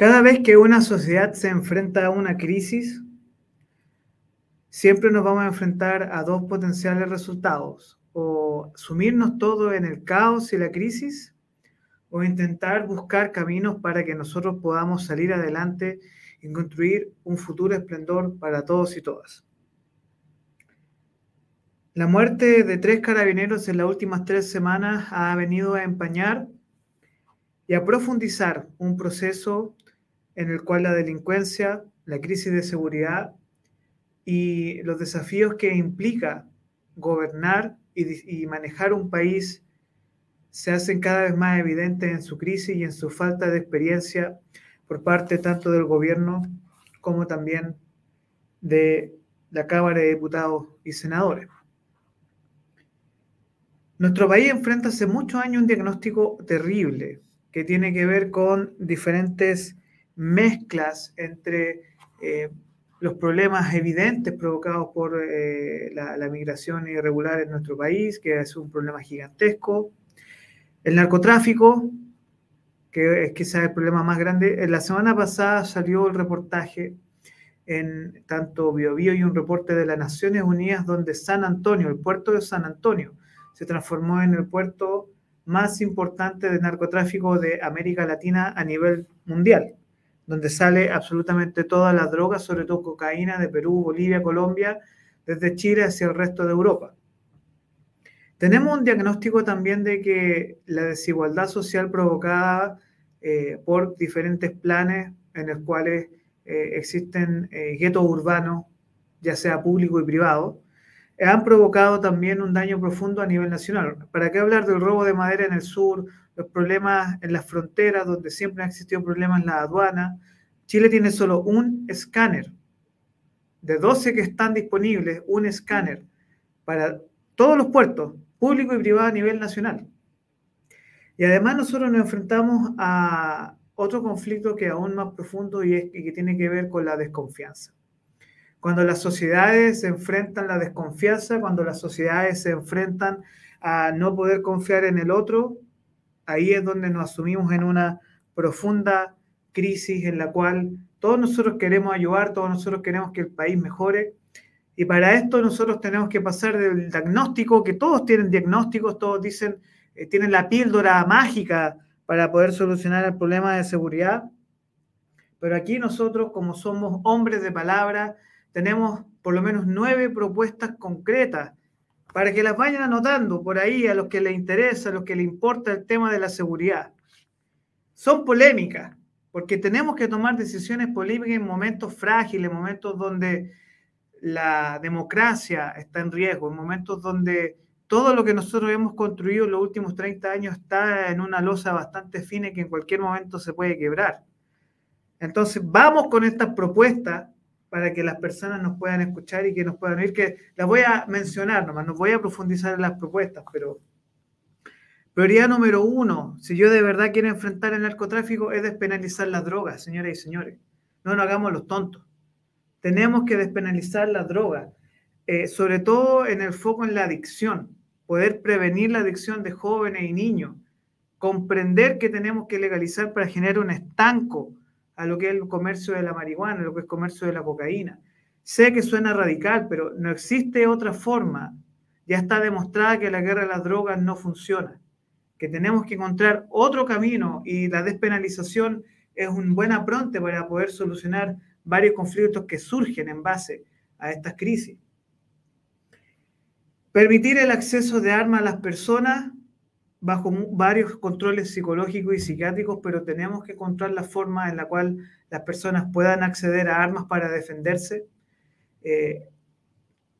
Cada vez que una sociedad se enfrenta a una crisis, siempre nos vamos a enfrentar a dos potenciales resultados. O sumirnos todo en el caos y la crisis, o intentar buscar caminos para que nosotros podamos salir adelante y construir un futuro esplendor para todos y todas. La muerte de tres carabineros en las últimas tres semanas ha venido a empañar y a profundizar un proceso en el cual la delincuencia, la crisis de seguridad y los desafíos que implica gobernar y, manejar un país se hacen cada vez más evidentes en su crisis y en su falta de experiencia por parte tanto del gobierno como también de la Cámara de Diputados y Senadores. Nuestro país enfrenta hace muchos años un diagnóstico terrible que tiene que ver con diferentes mezclas entre eh, los problemas evidentes provocados por eh, la, migración irregular en nuestro país, que es un problema gigantesco, el narcotráfico, que es quizás el problema más grande. La semana pasada salió el reportaje en tanto BioBio y un reporte de las Naciones Unidas donde San Antonio, el puerto de San Antonio, se transformó en el puerto más importante de narcotráfico de América Latina a nivel mundial, donde sale absolutamente todas las drogas, sobre todo cocaína de Perú, Bolivia, Colombia, desde Chile hacia el resto de Europa. Tenemos un diagnóstico también de que la desigualdad social provocada eh, por diferentes planes en los cuales eh, existen eh, guetos urbanos, ya sea público y privado, han provocado también un daño profundo a nivel nacional. ¿Para qué hablar del robo de madera en el sur, los problemas en las fronteras, donde siempre han existido problemas en la aduana? Chile tiene solo un escáner. De 12 que están disponibles, un escáner para todos los puertos, público y privado a nivel nacional. Y además nosotros nos enfrentamos a otro conflicto que es aún más profundo y, es, que tiene que ver con la desconfianza. Cuando las sociedades se enfrentan la desconfianza, cuando las sociedades se enfrentan a no poder confiar en el otro, ahí es donde nos asumimos en una profunda crisis en la cual todos nosotros queremos ayudar, todos nosotros queremos que el país mejore. Y para esto nosotros tenemos que pasar del diagnóstico, que todos tienen diagnósticos, todos dicen, eh, tienen la píldora mágica para poder solucionar el problema de seguridad. Pero aquí nosotros, como somos hombres de palabra, tenemos por lo menos nueve propuestas concretas para que las vayan anotando por ahí a los que les interesa, a los que les importa el tema de la seguridad. Son polémicas, porque tenemos que tomar decisiones políticas en momentos frágiles, en momentos donde la democracia está en riesgo, en momentos donde todo lo que nosotros hemos construido en los últimos 30 años está en una losa bastante fina que en cualquier momento se puede quebrar. Entonces, vamos con estas propuestas para que las personas nos puedan escuchar y que nos puedan oír, que las voy a mencionar nomás, no voy a profundizar en las propuestas, pero prioridad número uno, si yo de verdad quiero enfrentar el narcotráfico, es despenalizar las drogas, señoras y señores. No nos hagamos los tontos. Tenemos que despenalizar las drogas, eh, sobre todo en el foco en la adicción, poder prevenir la adicción de jóvenes y niños, comprender que tenemos que legalizar para generar un estanco a lo que es el comercio de la marihuana, a lo que es el comercio de la cocaína. Sé que suena radical, pero no existe otra forma. Ya está demostrada que la guerra de las drogas no funciona, que tenemos que encontrar otro camino y la despenalización es un buen apronte para poder solucionar varios conflictos que surgen en base a estas crisis. Permitir el acceso de armas a las personas bajo varios controles psicológicos y psiquiátricos, pero tenemos que encontrar la forma en la cual las personas puedan acceder a armas para defenderse. Eh,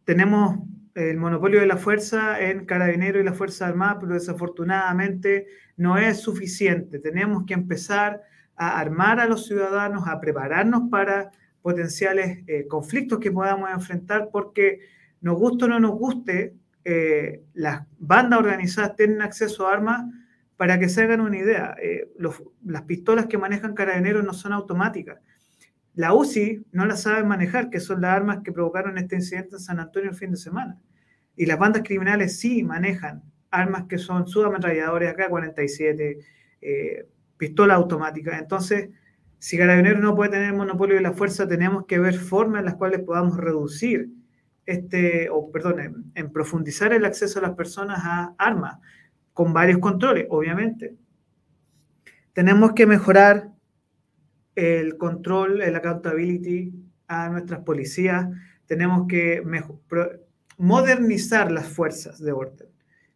tenemos el monopolio de la fuerza en Carabinero y la Fuerza Armada, pero desafortunadamente no es suficiente. Tenemos que empezar a armar a los ciudadanos, a prepararnos para potenciales eh, conflictos que podamos enfrentar, porque nos guste o no nos guste, eh, las bandas organizadas tienen acceso a armas, para que se hagan una idea, eh, las pistolas que manejan carabineros no son automáticas. La UCI no las sabe manejar, que son las armas que provocaron este incidente en San Antonio el fin de semana. Y las bandas criminales sí manejan armas que son subametralladores, AK-47, eh, pistola automática. Entonces, si Carabineros no puede tener monopolio de la fuerza, tenemos que ver formas en las cuales podamos reducir este, o perdón, en, profundizar el acceso a las personas a armas, con varios controles, obviamente. Tenemos que mejorar el control, el accountability a nuestras policías. Tenemos que modernizar las fuerzas de orden,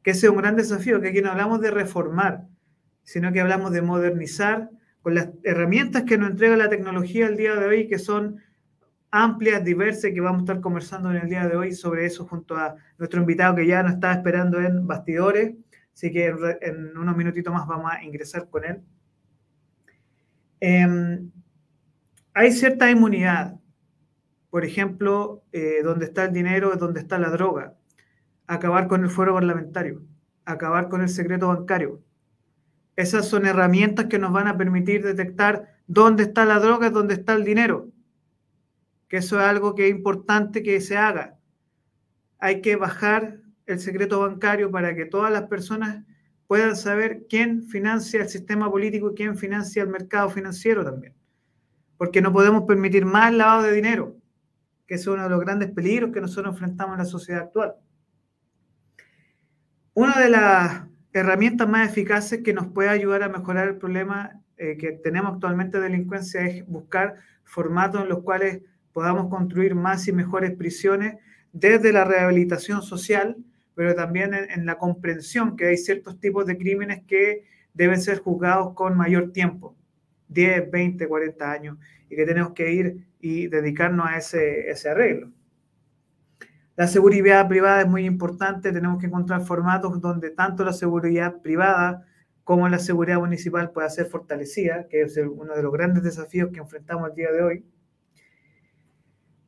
que ese es un gran desafío, que aquí no hablamos de reformar, sino que hablamos de modernizar con las herramientas que nos entrega la tecnología el día de hoy, que son amplias, diversas, que vamos a estar conversando en el día de hoy sobre eso junto a nuestro invitado que ya nos está esperando en bastidores. Así que en unos minutitos más vamos a ingresar con él. Em, hay cierta inmunidad. Por ejemplo, eh, donde está el dinero es donde está la droga. Acabar con el fuero parlamentario. Acabar con el secreto bancario esas son herramientas que nos van a permitir detectar dónde está la droga, dónde está el dinero. Que eso es algo que es importante que se haga. Hay que bajar el secreto bancario para que todas las personas puedan saber quién financia el sistema político y quién financia el mercado financiero también. Porque no podemos permitir más lavado de dinero, que es uno de los grandes peligros que nosotros enfrentamos en la sociedad actual. Una de las herramientas más eficaces que nos puede ayudar a mejorar el problema eh, que tenemos actualmente de delincuencia es buscar formatos en los cuales podamos construir más y mejores prisiones desde la rehabilitación social, pero también en, la comprensión que hay ciertos tipos de crímenes que deben ser juzgados con mayor tiempo, 10, 20, 40 años, y que tenemos que ir y dedicarnos a ese, ese arreglo. La seguridad privada es muy importante, tenemos que encontrar formatos donde tanto la seguridad privada como la seguridad municipal pueda ser fortalecida, que es uno de los grandes desafíos que enfrentamos el día de hoy.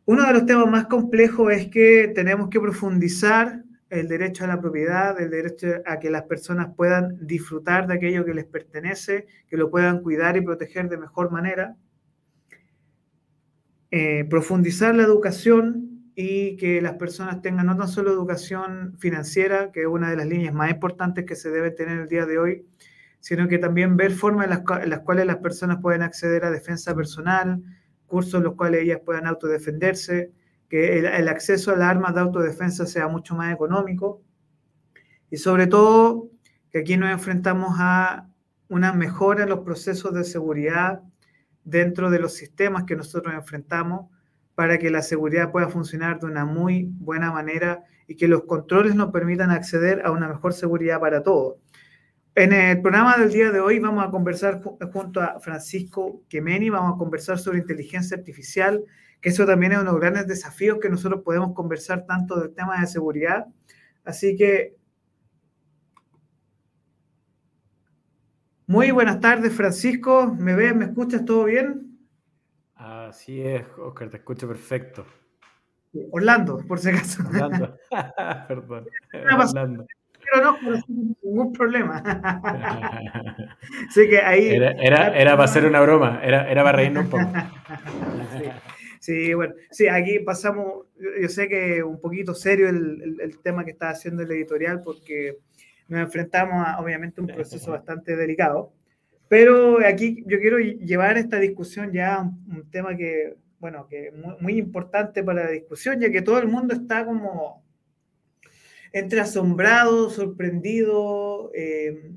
Uno de los temas más complejos es que tenemos que profundizar el derecho a la propiedad, el derecho a que las personas puedan disfrutar de aquello que les pertenece, que lo puedan cuidar y proteger de mejor manera. Eh, profundizar la educación y que las personas tengan no tan solo educación financiera, que es una de las líneas más importantes que se debe tener el día de hoy, sino que también ver formas en las, cuales las personas pueden acceder a defensa personal, cursos en los cuales ellas puedan autodefenderse, que el, acceso a las armas de autodefensa sea mucho más económico y sobre todo que aquí nos enfrentamos a una mejora en los procesos de seguridad dentro de los sistemas que nosotros enfrentamos para que la seguridad pueda funcionar de una muy buena manera y que los controles nos permitan acceder a una mejor seguridad para todos. En el programa del día de hoy vamos a conversar junto a Francisco Quemeni, vamos a conversar sobre inteligencia artificial, que eso también es uno de los grandes desafíos que nosotros podemos conversar tanto del tema de seguridad. Así que, muy buenas tardes, Francisco. ¿Me ves, me escuchas todo bien? Así es, Oscar, te escucho perfecto. Orlando, por si acaso. Orlando, perdón. Orlando. Pero no, no ningún problema. Así que ahí. Era, era, para hacer una broma, era, era para reírnos un poco. Sí. bueno, sí, aquí pasamos, yo sé que un poquito serio el, el, tema que está haciendo el editorial porque nos enfrentamos a, obviamente, un proceso bastante delicado. Pero aquí yo quiero llevar esta discusión ya a un, tema que, bueno, que es muy, importante para la discusión, ya que todo el mundo está como entre asombrado, sorprendido, eh,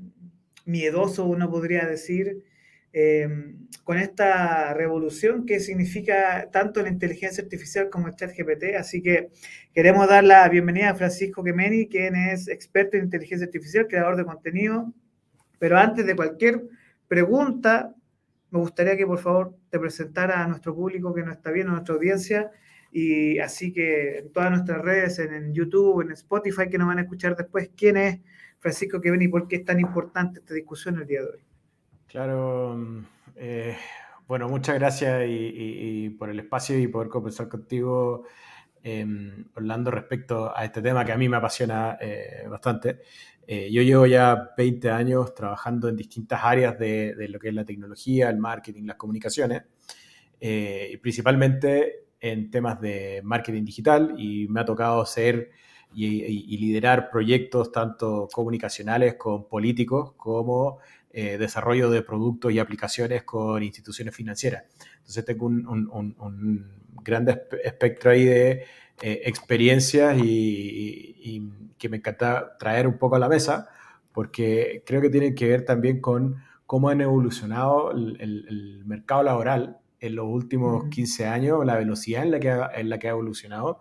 miedoso, uno podría decir, eh, con esta revolución que significa tanto la inteligencia artificial como el chat GPT. Así que queremos dar la bienvenida a Francisco Gemeni, quien es experto en inteligencia artificial, creador de contenido. Pero antes de cualquier pregunta, me gustaría que por favor te presentara a nuestro público que nos está viendo, a nuestra audiencia, y así que en todas nuestras redes, en, YouTube, en Spotify, que nos van a escuchar después, quién es Francisco que y por qué es tan importante esta discusión el día de hoy. Claro, eh, bueno, muchas gracias y, por el espacio y poder conversar contigo, em, Orlando, respecto a este tema que a mí me apasiona eh, bastante. Eh, yo llevo ya 20 años trabajando en distintas áreas de, lo que es la tecnología, el marketing, las comunicaciones, eh, principalmente en temas de marketing digital y me ha tocado ser y, liderar proyectos tanto comunicacionales con políticos como eh, desarrollo de productos y aplicaciones con instituciones financieras. Entonces tengo un, gran espectro ahí de eh, experiencias y, que me encanta traer un poco a la mesa porque creo que tienen que ver también con cómo han evolucionado el, mercado laboral en los últimos 15 años, la velocidad en la, que en la que ha evolucionado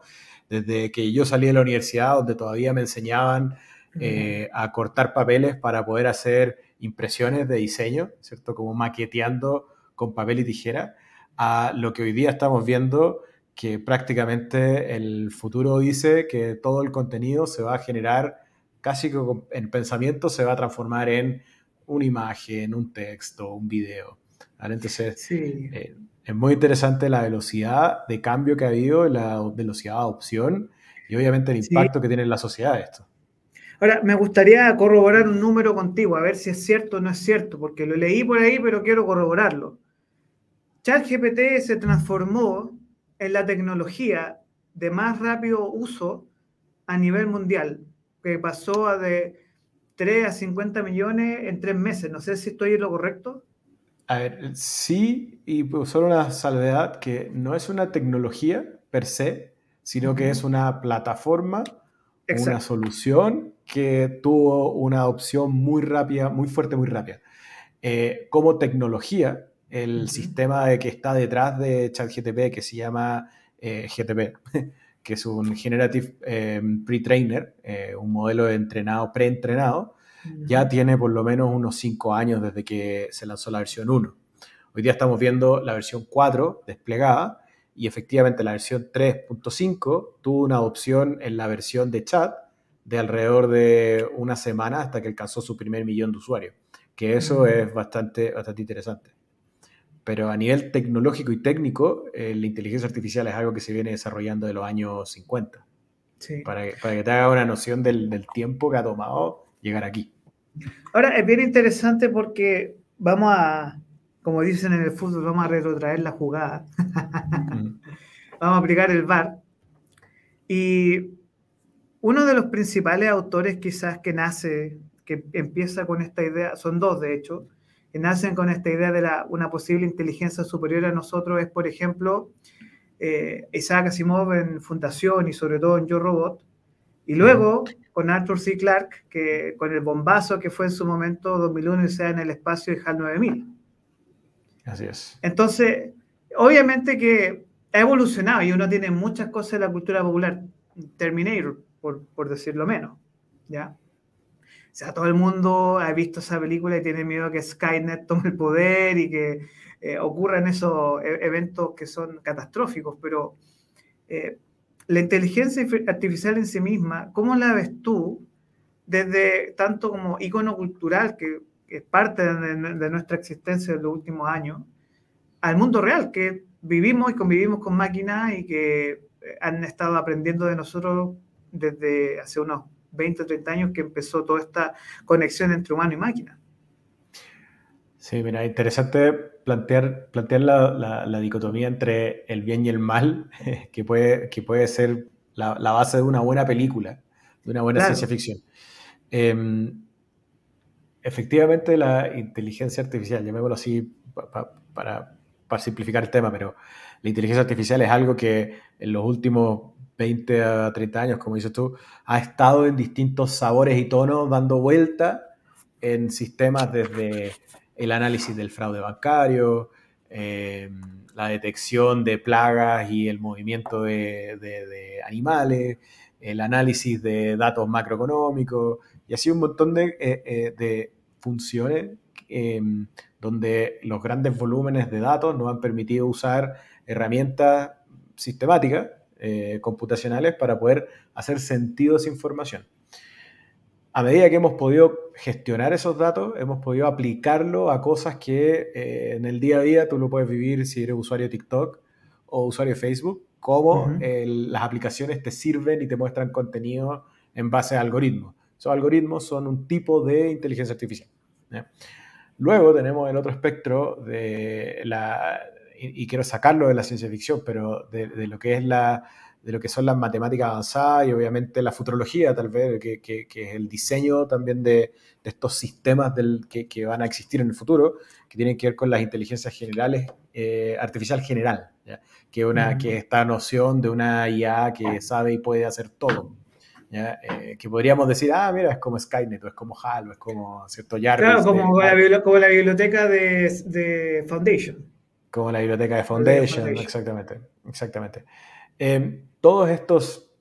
desde que yo salí de la universidad, donde todavía me enseñaban eh, a cortar papeles para poder hacer impresiones de diseño, ¿cierto? Como maqueteando con papel y tijera, a lo que hoy día estamos viendo que prácticamente el futuro dice que todo el contenido se va a generar casi que en pensamiento se va a transformar en una imagen, un texto, un video. Entonces, sí. Eh, es muy interesante la velocidad de cambio que ha habido, la velocidad de adopción y obviamente el impacto que tiene en la sociedad esto. Ahora, me gustaría corroborar un número contigo, a ver si es cierto o no es cierto, porque lo leí por ahí, pero quiero corroborarlo. ChatGPT se transformó en la tecnología de más rápido uso a nivel mundial, que pasó de 3 a 50 millones en tres meses. No sé si estoy en lo correcto. A ver, sí, y pues solo una salvedad que no es una tecnología per se, sino que es una plataforma, una solución que tuvo una adopción muy rápida, muy fuerte, muy rápida. Eh, como tecnología, el sistema de que está detrás de ChatGTP, que se llama eh, GTP, que es un Generative eh, Pre-Trainer, un modelo de entrenado, preentrenado, ya tiene por lo menos unos 5 años desde que se lanzó la versión 1. Hoy día estamos viendo la versión 4 desplegada y efectivamente la versión 3.5 tuvo una adopción en la versión de chat de alrededor de una semana hasta que alcanzó su primer millón de usuarios, que eso es bastante, bastante interesante. Pero a nivel tecnológico y técnico, eh, la inteligencia artificial es algo que se viene desarrollando de los años 50. Para, que, para que te haga una noción del, del tiempo que ha tomado llegar aquí. Ahora, es bien interesante porque vamos a, como dicen en el fútbol, vamos a retrotraer la jugada. Vamos a aplicar el VAR. Y uno de los principales autores quizás que nace, que empieza con esta idea, son dos de hecho, que nacen con esta idea de la, una posible inteligencia superior a nosotros, es por ejemplo eh, Isaac Asimov en Fundación y sobre todo en Yo Robot, y luego con Arthur C. Clarke, que, con el bombazo que fue en su momento 2001 y sea en el espacio de HAL 9000. Así es. Entonces, obviamente que ha evolucionado y uno tiene muchas cosas de la cultura popular. Terminator, por, por decirlo menos. ¿ya? O sea, todo el mundo ha visto esa película y tiene miedo que Skynet tome el poder y que eh, ocurran esos e-, eventos que son catastróficos, pero eh, la inteligencia artificial en sí misma, ¿cómo la ves tú desde tanto como icono cultural, que, es parte de, nuestra existencia en los últimos años, al mundo real, que vivimos y convivimos con máquinas y que eh, han estado aprendiendo de nosotros desde hace unos 20 o 30 años que empezó toda esta conexión entre humano y máquina? Sí, mira, interesante plantear, plantear la, dicotomía entre el bien y el mal, que puede, que puede ser la, base de una buena película, de una buena ciencia ficción. Em, efectivamente, la inteligencia artificial, llamémoslo así para, para simplificar el tema, pero la inteligencia artificial es algo que en los últimos 20 a 30 años, como dices tú, ha estado en distintos sabores y tonos dando vuelta en sistemas desde el análisis del fraude bancario, eh, la detección de plagas y el movimiento de, animales, el análisis de datos macroeconómicos y así un montón de, eh, eh, funciones em, donde los grandes volúmenes de datos nos han permitido usar herramientas sistemáticas, computacionales, para poder hacer sentido a esa información a medida que hemos podido gestionar esos datos, hemos podido aplicarlo a cosas que eh, en el día a día tú lo puedes vivir si eres usuario de TikTok o usuario de Facebook, como las aplicaciones te sirven y te muestran contenido en base a algoritmos. Esos algoritmos son un tipo de inteligencia artificial. Luego tenemos el otro espectro de la, y, quiero sacarlo de la ciencia ficción, pero de, lo que es la, de lo que son las matemáticas avanzadas y obviamente la futurología, tal vez, que, que, es el diseño también de, de estos sistemas del, que, que, van a existir en el futuro, que tienen que ver con las inteligencias generales, eh, artificial general, Que, una, que esta noción de una IA que sabe y puede hacer todo. Eh, que podríamos decir, ah, mira, es como Skynet, o es como HAL, o es como, ¿cierto? Jarvis, claro, como, la, como la biblioteca de, de Foundation. Como la biblioteca de Foundation, exactamente. exactamente. Em, todos estos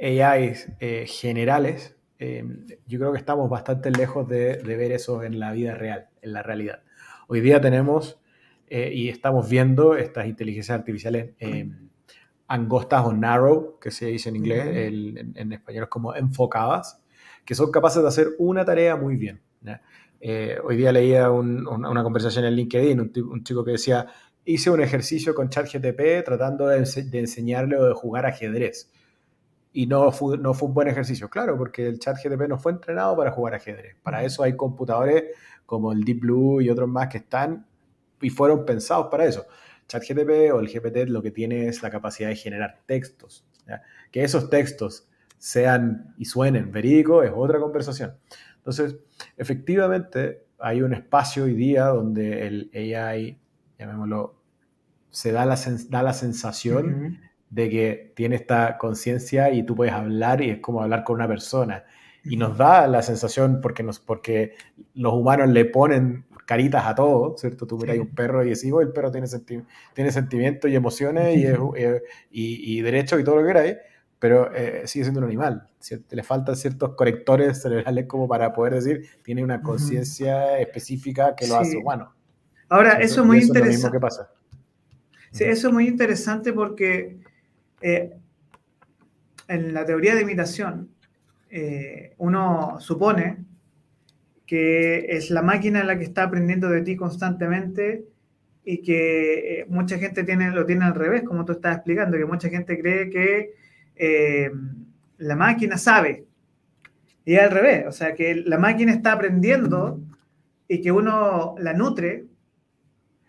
AIs eh, generales, em, yo creo que estamos bastante lejos de, ver eso en la vida real, en la realidad. Hoy día tenemos eh, y estamos viendo estas inteligencias artificiales angostas o narrow, que se dice en inglés, en, español es como enfocadas, que son capaces de hacer una tarea muy bien. Eh, hoy día leía una conversación en LinkedIn, un, chico que decía, hice un ejercicio con ChatGTP tratando de, enseñarle o de jugar ajedrez. Y no fue, no fue un buen ejercicio, claro, porque el ChatGTP no fue entrenado para jugar ajedrez. Para eso hay computadores como el Deep Blue y otros más que están y fueron pensados para eso. ChatGTP o el GPT lo que tiene es la capacidad de generar textos. Que esos textos sean y suenen verídicos es otra conversación. Entonces, efectivamente, hay un espacio hoy día donde el AI, llamémoslo, se da la, da la sensación de que tiene esta conciencia y tú puedes hablar y es como hablar con una persona. Y nos da la sensación porque, nos, porque los humanos le ponen caritas a todo, ¿cierto? Tú miras un perro y decís, oh, el perro tiene, tiene sentimientos y emociones y, eh, y, y derechos y todo lo que queráis, pero eh, sigue siendo un animal. Le faltan ciertos correctores cerebrales como para poder decir, tiene una conciencia específica que lo hace humano. Ahora, eso, es muy interesante. que pasa. Sí, eso es muy interesante porque eh, en la teoría de imitación, uno supone que es la máquina la que está aprendiendo de ti constantemente y que eh, mucha gente tiene, lo tiene al revés, como tú estás explicando, que mucha gente cree que eh, la máquina sabe. Y al revés, o sea, que la máquina está aprendiendo y que uno la nutre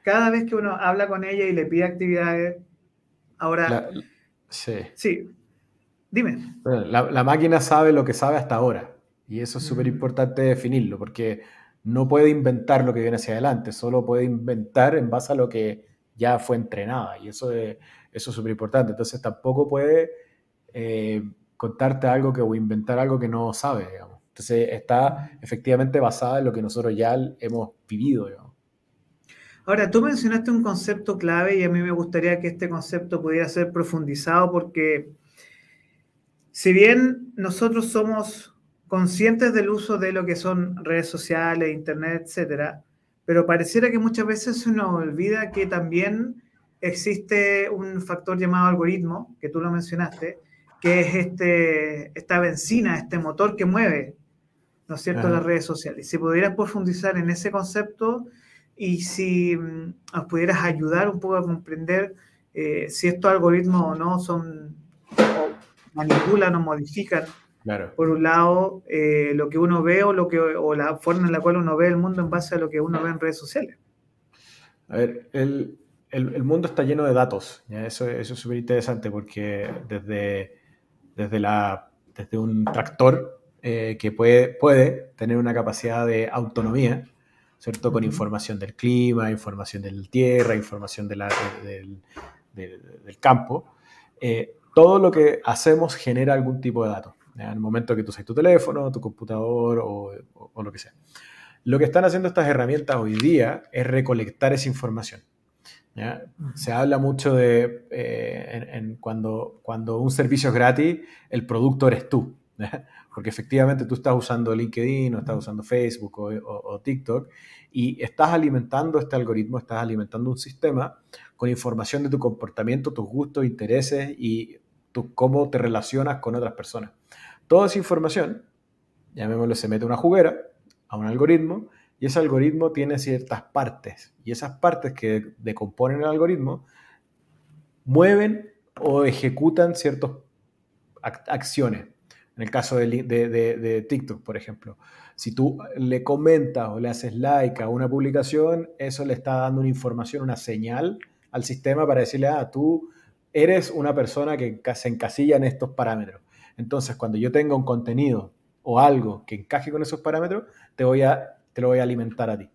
cada vez que uno habla con ella y le pide actividades. Ahora, sí. Sí, dime. La, la máquina sabe lo que sabe hasta ahora. Y eso es súper mm. importante definirlo, porque no puede inventar lo que viene hacia adelante, solo puede inventar en base a lo que ya fue entrenada. Y eso es eso súper importante. Entonces tampoco puede eh, contarte algo que, o inventar algo que no sabe, digamos. Entonces está efectivamente basada en lo que nosotros ya hemos vivido, digamos. Ahora, tú mencionaste un concepto clave y a mí me gustaría que este concepto pudiera ser profundizado porque si bien nosotros somos conscientes del uso de lo que son redes sociales, internet, etcétera, pero pareciera que muchas veces se nos olvida que también existe un factor llamado algoritmo, que tú lo mencionaste, que es este, esta benzina, este motor que mueve, ¿no es cierto?, las redes sociales. Si pudieras profundizar en ese concepto y si mm, nos pudieras ayudar un poco a comprender eh, si estos algoritmos o no son, o manipulan o modifican por un lado, eh, lo que uno ve o, lo que, o la forma en la cual uno ve el mundo en base a lo que uno ve en redes sociales. A ver, el, el, mundo está lleno de datos. Eso, eso es súper interesante porque desde, desde, la, desde un tractor eh, que puede, puede tener una capacidad de autonomía, ¿cierto? Con información del clima, información de la tierra, información de la, del, del, campo. Eh, todo lo que hacemos genera algún tipo de datos en el momento que tú usas tu teléfono, tu computador o, lo que sea. Lo que están haciendo estas herramientas hoy día es recolectar esa información. Se habla mucho de eh, cuando, cuando un servicio es gratis, el producto eres tú. Porque efectivamente tú estás usando LinkedIn o estás usando Facebook o, o, TikTok y estás alimentando este algoritmo, estás alimentando un sistema con información de tu comportamiento, tus gustos, intereses y tu, cómo te relacionas con otras personas. Toda esa información, llamémoslo, se mete a una juguera, a un algoritmo, y ese algoritmo tiene ciertas partes. Y esas partes que decomponen el algoritmo mueven o ejecutan ciertas acciones. En el caso de, TikTok, por ejemplo, si tú le comentas o le haces like a una publicación, eso le está dando una información, una señal al sistema para decirle, ah, tú eres una persona que se encasilla en estos parámetros. Entonces, cuando yo tenga un contenido o algo que encaje con esos parámetros, te, voy a, te lo voy a alimentar a ti.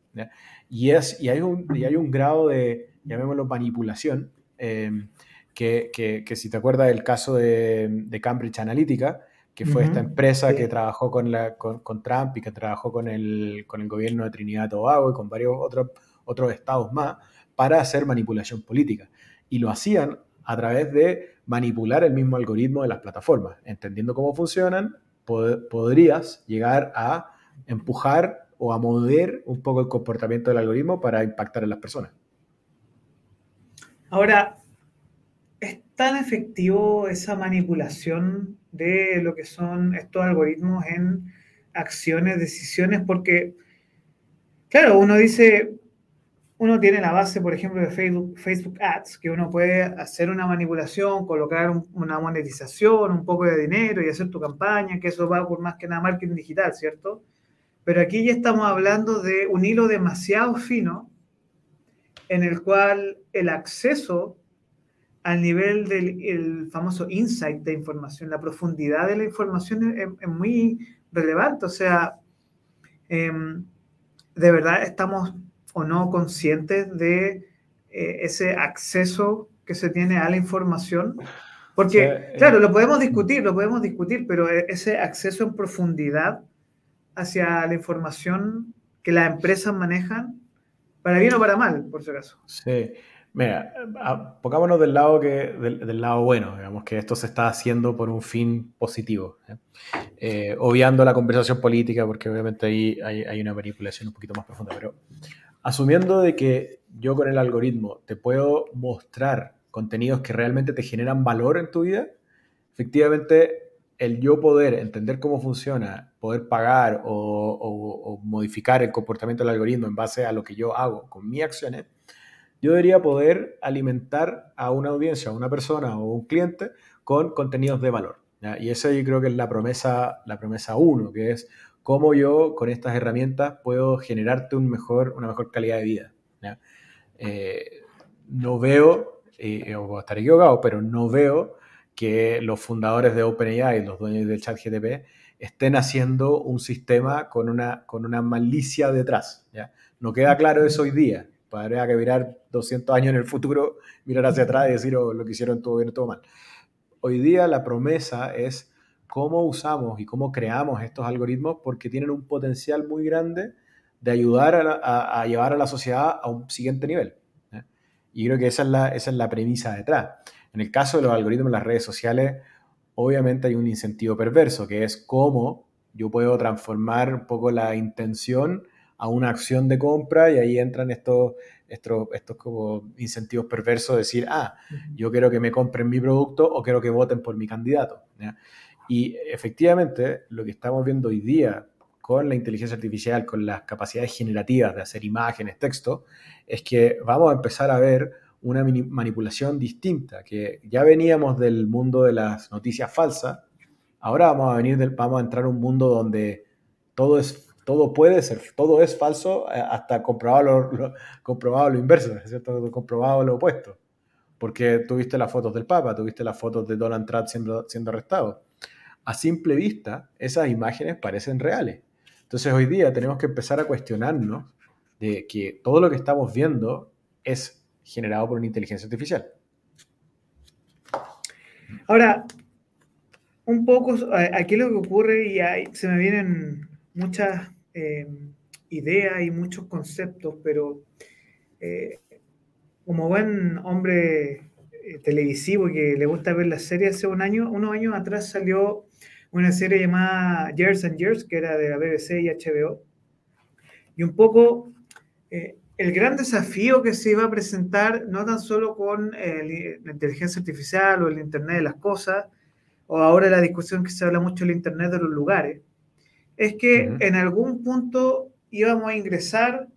Y, es, y, hay un, y hay un grado de, llamémoslo, manipulación, eh, que, que, si te acuerdas del caso de Cambridge Analytica, que fue esta empresa que trabajó con, la, con, Trump y que trabajó con el, con el gobierno de Trinidad y Tobago y con varios otros, otros estados más para hacer manipulación política. Y lo hacían a través de manipular el mismo algoritmo de las plataformas. Entendiendo cómo funcionan, podrías llegar a empujar o a mover un poco el comportamiento del algoritmo para impactar en las personas. Ahora, ¿es tan efectivo esa manipulación de lo que son estos algoritmos en acciones, decisiones? Porque, claro, uno dice, uno tiene la base, por ejemplo, de Facebook, Facebook Ads, que uno puede hacer una manipulación, colocar una monetización, un poco de dinero y hacer tu campaña, que eso va por más que nada marketing digital, ¿cierto? Pero aquí ya estamos hablando de un hilo demasiado fino en el cual el acceso al nivel del famoso insight de información, la profundidad de la información es, muy relevante. O sea, em, de verdad estamos o no conscientes de eh, ese acceso que se tiene a la información. Porque, eh, claro, lo podemos discutir, lo podemos discutir, pero e, ese acceso en profundidad hacia la información que las empresas manejan, para bien o para mal, por si acaso. Sí. Mira, pongámonos del lado, que, del, lado bueno, digamos que esto se está haciendo por un fin positivo, ¿eh? Eh, obviando la conversación política, porque obviamente ahí hay, hay, una manipulación un poquito más profunda, pero asumiendo de que yo con el algoritmo te puedo mostrar contenidos que realmente te generan valor en tu vida, efectivamente el yo poder entender cómo funciona, poder pagar o, modificar el comportamiento del algoritmo en base a lo que yo hago con mis acciones, yo debería poder alimentar a una audiencia, a una persona o un cliente con contenidos de valor. Y esa yo creo que es la promesa, la promesa uno, que es cómo yo con estas herramientas puedo generarte una mejor calidad de vida. Eh, no veo, eh, o estar equivocado, pero no veo que los fundadores de OpenAI, los dueños del chat GTP, estén haciendo un sistema con una, con una malicia detrás. No queda claro eso hoy día. Podría que mirar 200 años en el futuro, mirar hacia atrás y decir oh, lo que hicieron todo bien, todo mal. Hoy día la promesa es cómo usamos y cómo creamos estos algoritmos porque tienen un potencial muy grande de ayudar a, a, llevar a la sociedad a un siguiente nivel. Y creo que esa es, la, esa es la premisa detrás. En el caso de los algoritmos en las redes sociales, obviamente hay un incentivo perverso, que es cómo yo puedo transformar un poco la intención a una acción de compra y ahí entran estos, estos, estos como incentivos perversos de decir, ah, yo quiero que me compren mi producto o quiero que voten por mi candidato. Y efectivamente, lo que estamos viendo hoy día con la inteligencia artificial, con las capacidades generativas de hacer imágenes, texto, es que vamos a empezar a ver una manipulación distinta, que ya veníamos del mundo de las noticias falsas, ahora vamos a venir del, vamos a entrar a un mundo donde todo es todo puede ser, todo es falso eh, hasta comprobado lo, comprobado lo inverso, ¿cierto? Comprobado lo opuesto. Porque tuviste las fotos del Papa, tuviste las fotos de Donald Trump siendo, siendo arrestado. A simple vista, esas imágenes parecen reales. Entonces hoy día tenemos que empezar a cuestionarnos de que todo lo que estamos viendo es generado por una inteligencia artificial. Ahora, un poco, aquí lo que ocurre y se me vienen muchas eh, ideas y muchos conceptos, pero eh, como buen hombre eh, televisivo que le gusta ver las series, hace un año, unos años atrás salió una serie llamada Years and Years, que era de la BBC y HBO. Y un poco el gran desafío que se iba a presentar, no tan solo con eh, la inteligencia artificial o el Internet de las cosas, o ahora la discusión que se habla mucho del Internet de los lugares, es que en algún punto íbamos a ingresar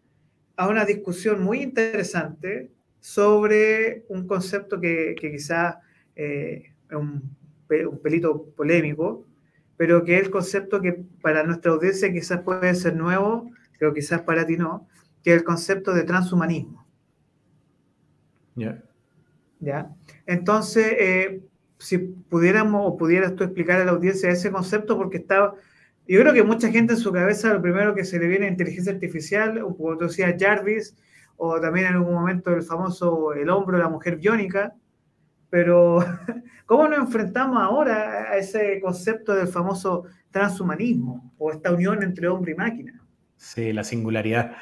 a una discusión muy interesante sobre un concepto que, quizás eh, es un, un pelito polémico, pero que es el concepto que para nuestra audiencia quizás puede ser nuevo, pero quizás para ti no, que es el concepto de transhumanismo. ¿Ya? Entonces, eh, si pudiéramos o pudieras tú explicar a la audiencia ese concepto, porque estaba, yo creo que mucha gente en su cabeza lo primero que se le viene a inteligencia artificial, o como tú decías, Jarvis, o también en algún momento el famoso el hombro de la mujer biónica, pero ¿cómo nos enfrentamos ahora a ese concepto del famoso transhumanismo o esta unión entre hombre y máquina? Sí, la singularidad.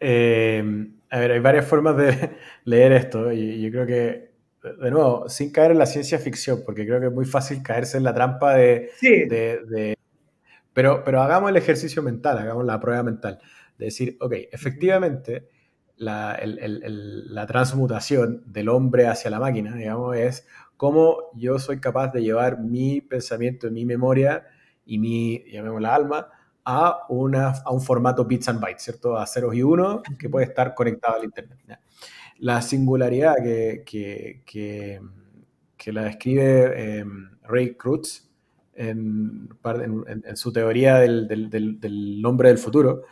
Eh, a ver, hay varias formas de leer esto y yo creo que, de nuevo, sin caer en la ciencia ficción, porque creo que es muy fácil caerse en la trampa de... de, pero, pero hagamos el ejercicio mental, hagamos la prueba mental, de decir, ok, efectivamente, la, la transmutación del hombre hacia la máquina, digamos, es cómo yo soy capaz de llevar mi pensamiento, mi memoria y mi, llamémosla alma, a, una, a un formato bits and bytes, ¿cierto? A ceros y unos que puede estar conectado al Internet. La singularidad que, que, que, la describe em, Ray Krutz en, en, su teoría del, del, del, hombre del futuro,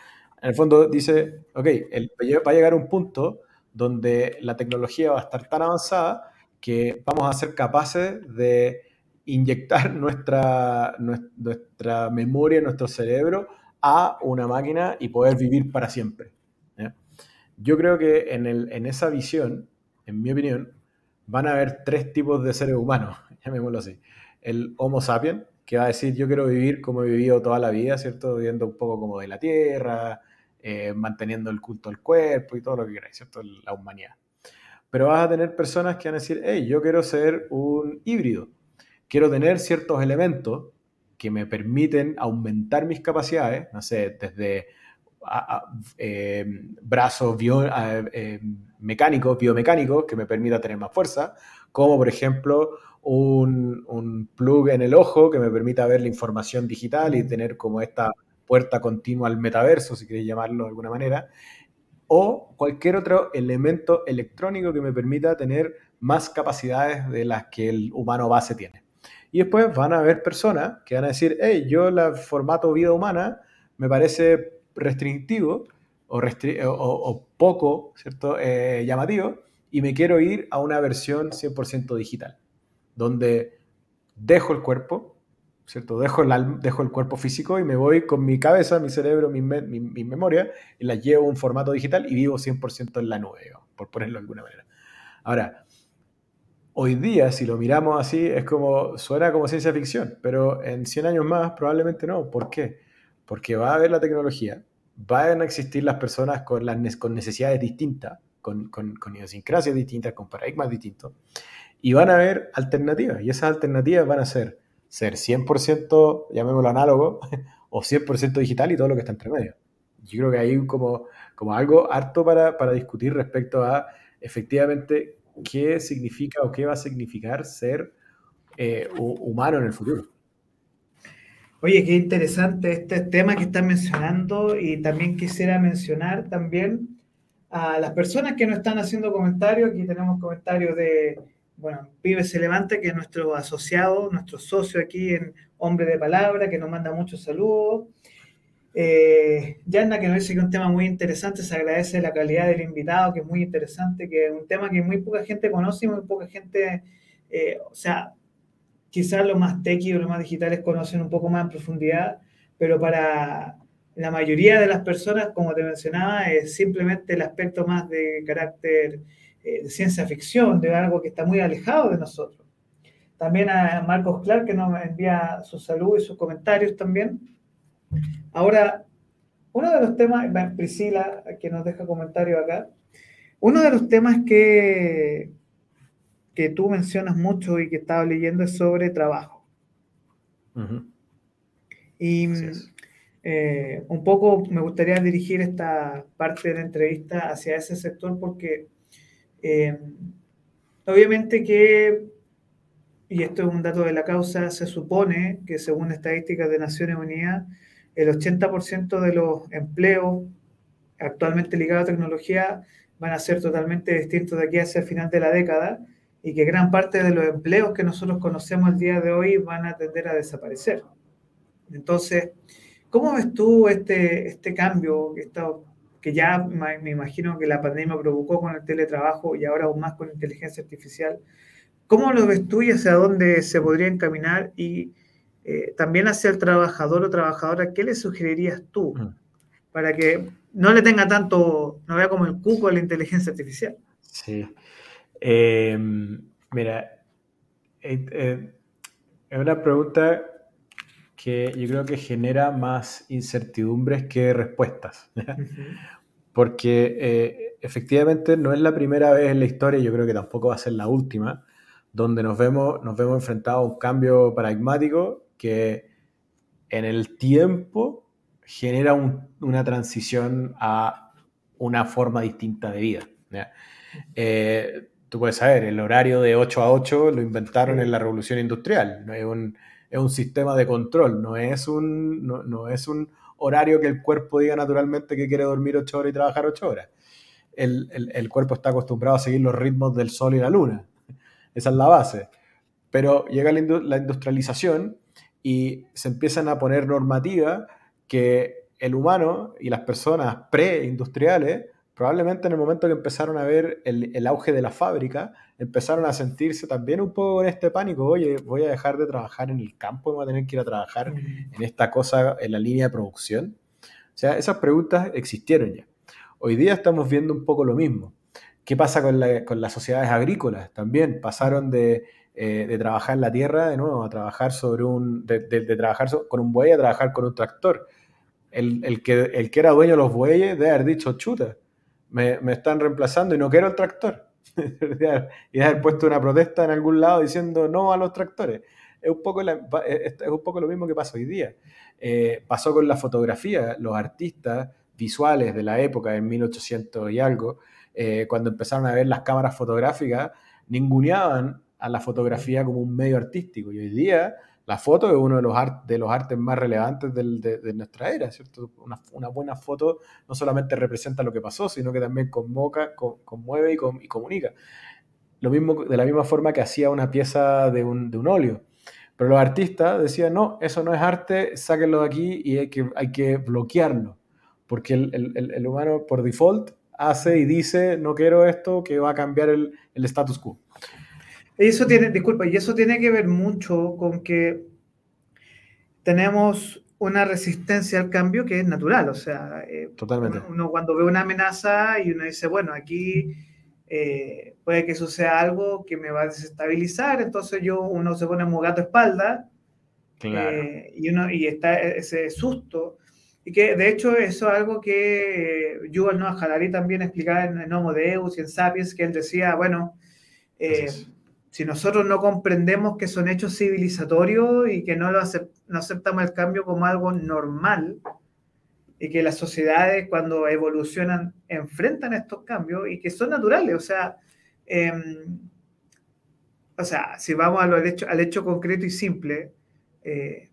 en el fondo dice, ok, el, va a llegar un punto donde la tecnología va a estar tan avanzada que vamos a ser capaces de inyectar nuestra, nuestra memoria, nuestro cerebro a una máquina y poder vivir para siempre. Yo creo que en, el, en esa visión, en mi opinión, van a haber tres tipos de seres humanos, llamémoslo así. El Homo sapiens, que va a decir yo quiero vivir como he vivido toda la vida, ¿cierto? Viviendo un poco como de la tierra, eh, manteniendo el culto al cuerpo y todo lo que queráis, ¿cierto? La humanidad. Pero vas a tener personas que van a decir, hey, yo quiero ser un híbrido, quiero tener ciertos elementos que me permiten aumentar mis capacidades, no sé, desde eh, brazos bio, eh, mecánicos, biomecánicos, que me permita tener más fuerza, como por ejemplo un, plug en el ojo que me permita ver la información digital y tener como esta puerta continua al metaverso, si queréis llamarlo de alguna manera, o cualquier otro elemento electrónico que me permita tener más capacidades de las que el humano base tiene. Y después van a haber personas que van a decir, hey, yo el formato vida humana me parece restrictivo o, poco ¿cierto? Eh, llamativo y me quiero ir a una versión 100% digital, donde dejo el cuerpo, ¿cierto? Dejo el, dejo el cuerpo físico y me voy con mi cabeza, mi cerebro, mi, mi, memoria y la llevo a un formato digital y vivo 100% en la nube, por ponerlo de alguna manera. Ahora, hoy día, si lo miramos así, es como, suena como ciencia ficción, pero en 100 años más probablemente no. ¿Por qué? Porque va a haber la tecnología, van a existir las personas con, las, con necesidades distintas, con, con, con idiosincrasias distintas, con paradigmas distintos, y van a haber alternativas, y esas alternativas van a ser ser 100%, llamémoslo análogo, o 100% digital y todo lo que está entre medio. Yo creo que hay como, como algo harto para, para discutir respecto a efectivamente qué significa o qué va a significar ser eh, humano en el futuro. Oye, qué interesante este tema que están mencionando y también quisiera mencionar también a las personas que nos están haciendo comentarios. Aquí tenemos comentarios de, bueno, Pibe se levanta, que es nuestro asociado, nuestro socio aquí en Hombre de Palabra, que nos manda muchos saludos. Eh, que nos dice que es un tema muy interesante, se agradece la calidad del invitado, que es muy interesante, que es un tema que muy poca gente conoce y muy poca gente, eh, o sea, quizás los más y los más digitales conocen un poco más en profundidad, pero para la mayoría de las personas, como te mencionaba, es simplemente el aspecto más de carácter eh, de ciencia ficción, de algo que está muy alejado de nosotros. También a Marcos Clark, que nos envía su salud y sus comentarios también. Ahora, uno de los temas, Priscila, que nos deja comentario acá, uno de los temas que, que tú mencionas mucho y que estaba leyendo es sobre trabajo. Y eh, un poco me gustaría dirigir esta parte de la entrevista hacia ese sector porque eh, obviamente que, y esto es un dato de la causa, se supone que según estadísticas de Naciones Unidas, el 80% de los empleos actualmente ligados a tecnología van a ser totalmente distintos de aquí hacia el final de la década y que gran parte de los empleos que nosotros conocemos el día de hoy van a tender a desaparecer. Entonces, ¿cómo ves tú este, este cambio, esta que ya me imagino que la pandemia provocó con el teletrabajo y ahora aún más con inteligencia artificial. ¿Cómo lo ves tú y hacia dónde se podría encaminar? Y eh, también hacia el trabajador o trabajadora, ¿qué le sugerirías tú mm. para que no le tenga tanto, no vea como el cuco a la inteligencia artificial? Sí. Em, mira, eh, eh, es una pregunta que yo creo que genera más incertidumbres que respuestas. Porque eh, efectivamente no es la primera vez en la historia, yo creo que tampoco va a ser la última, donde nos vemos, nos vemos enfrentados a un cambio paradigmático que en el tiempo genera una transición a una forma distinta de vida. Eh, tú puedes saber, el horario de 8 a 8 lo inventaron en la revolución industrial, no es un, es un sistema de control, no es un, no, es un horario que el cuerpo diga naturalmente que quiere dormir 8 horas y trabajar 8 horas. El, el, cuerpo está acostumbrado a seguir los ritmos del sol y la luna. Esa es la base. Pero llega la industrialización y se empiezan a poner normativas que el humano y las personas preindustriales probablemente en el momento que empezaron a ver el, auge de la fábrica, empezaron a sentirse también un poco en este pánico, oye, voy a dejar de trabajar en el campo, voy a tener que ir a trabajar en esta cosa, en la línea de producción. O sea, esas preguntas existieron ya. Hoy día estamos viendo un poco lo mismo. ¿Qué pasa con, las sociedades agrícolas? También pasaron de, eh, trabajar en la tierra de nuevo a trabajar sobre un, de, trabajar con un buey a trabajar con un tractor. El, que, el que era dueño de los bueyes debe haber dicho, chuta, me, están reemplazando y no quiero el tractor. y haber puesto una protesta en algún lado diciendo no a los tractores. Es un poco, es un poco lo mismo que pasa hoy día. Eh, pasó con la fotografía, los artistas visuales de la época, en 1800 y algo, eh, cuando empezaron a ver las cámaras fotográficas, ninguneaban a la fotografía como un medio artístico. Y hoy día la foto es uno de los, de los artes más relevantes de, nuestra era, ¿cierto? Una, buena foto no solamente representa lo que pasó, sino que también convoca, conmueve y, comunica. Lo mismo, de la misma forma que hacía una pieza de un, óleo. Pero los artistas decían, no, eso no es arte, sáquenlo de aquí y hay que, hay que bloquearlo. Porque el, humano por default hace y dice, no quiero esto, que va a cambiar el, el status quo. Eso tiene, disculpa, y eso tiene que ver mucho con que tenemos una resistencia al cambio que es natural. O sea, eh, Totalmente. Uno, cuando ve una amenaza y uno dice, bueno, aquí eh, puede que suceda algo que me va a desestabilizar, entonces yo uno se pone muy gato espalda eh, y, uno, y está ese susto. Y que de hecho eso es algo que Yuval Noah Harari también explicaba en, Homo Deus y en Sapiens, que él decía, bueno, si nosotros no comprendemos que son hechos civilizatorios y que no, lo no aceptamos el cambio como algo normal, y que las sociedades cuando evolucionan enfrentan estos cambios y que son naturales, o sea, em, o sea, si vamos al hecho, al hecho concreto y simple, eh,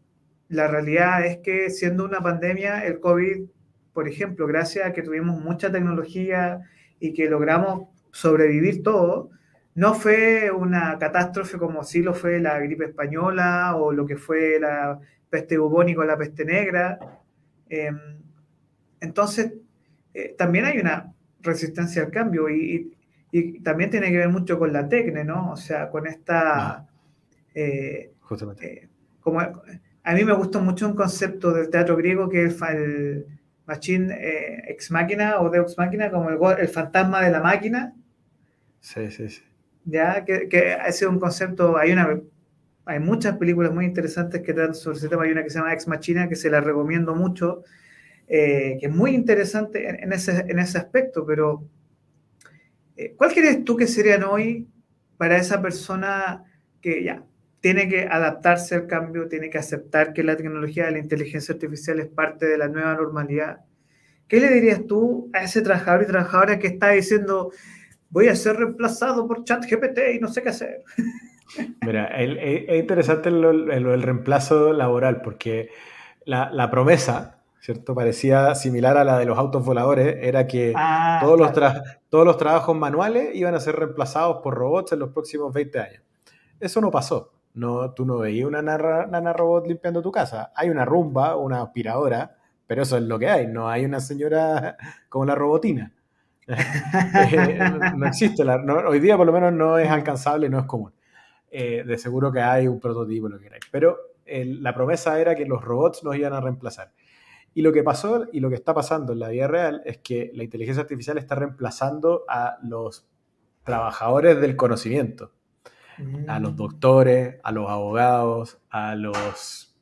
la realidad es que siendo una pandemia, el COVID, por ejemplo, gracias a que tuvimos mucha tecnología y que logramos sobrevivir todo, no fue una catástrofe como sí lo fue la gripe española o lo que fue la peste bubónica o la peste negra. Em, entonces, eh, también hay una resistencia al cambio y, también tiene que ver mucho con la tecne, ¿no? O sea, con esta... Eh, eh, como, a mí me gusta mucho un concepto del teatro griego que es el, machine ex máquina o deus máquina, como el, el fantasma de la máquina. Sí, sí, sí ya que, que ese un concepto, hay una hay muchas películas muy interesantes que tratan sobre ese tema, hay una que se llama Ex Machina que se la recomiendo mucho, eh, que es muy interesante en, ese, en ese aspecto, pero eh, ¿cuál crees tú que serían hoy para esa persona que ya tiene que adaptarse al cambio, tiene que aceptar que la tecnología de la inteligencia artificial es parte de la nueva normalidad? ¿Qué le dirías tú a ese trabajador y trabajadora que está diciendo, voy a ser reemplazado por ChatGPT y no sé qué hacer. Mira, es interesante el, reemplazo laboral porque la, promesa, ¿cierto? Parecía similar a la de los autos voladores, era que ah, todos, los todos los trabajos manuales iban a ser reemplazados por robots en los próximos 20 años. Eso no pasó. No, tú no veías una nana, robot limpiando tu casa. Hay una rumba, una aspiradora, pero eso es lo que hay, no hay una señora como la robotina. Eh, no, existe, hoy día por lo menos no es alcanzable, no es común. Eh, de seguro que hay un prototipo, lo que queráis, pero la promesa era que los robots nos iban a reemplazar. Y lo que pasó y lo que está pasando en la vida real es que la inteligencia artificial está reemplazando a los trabajadores del conocimiento, a los mm. doctores, a los abogados, a los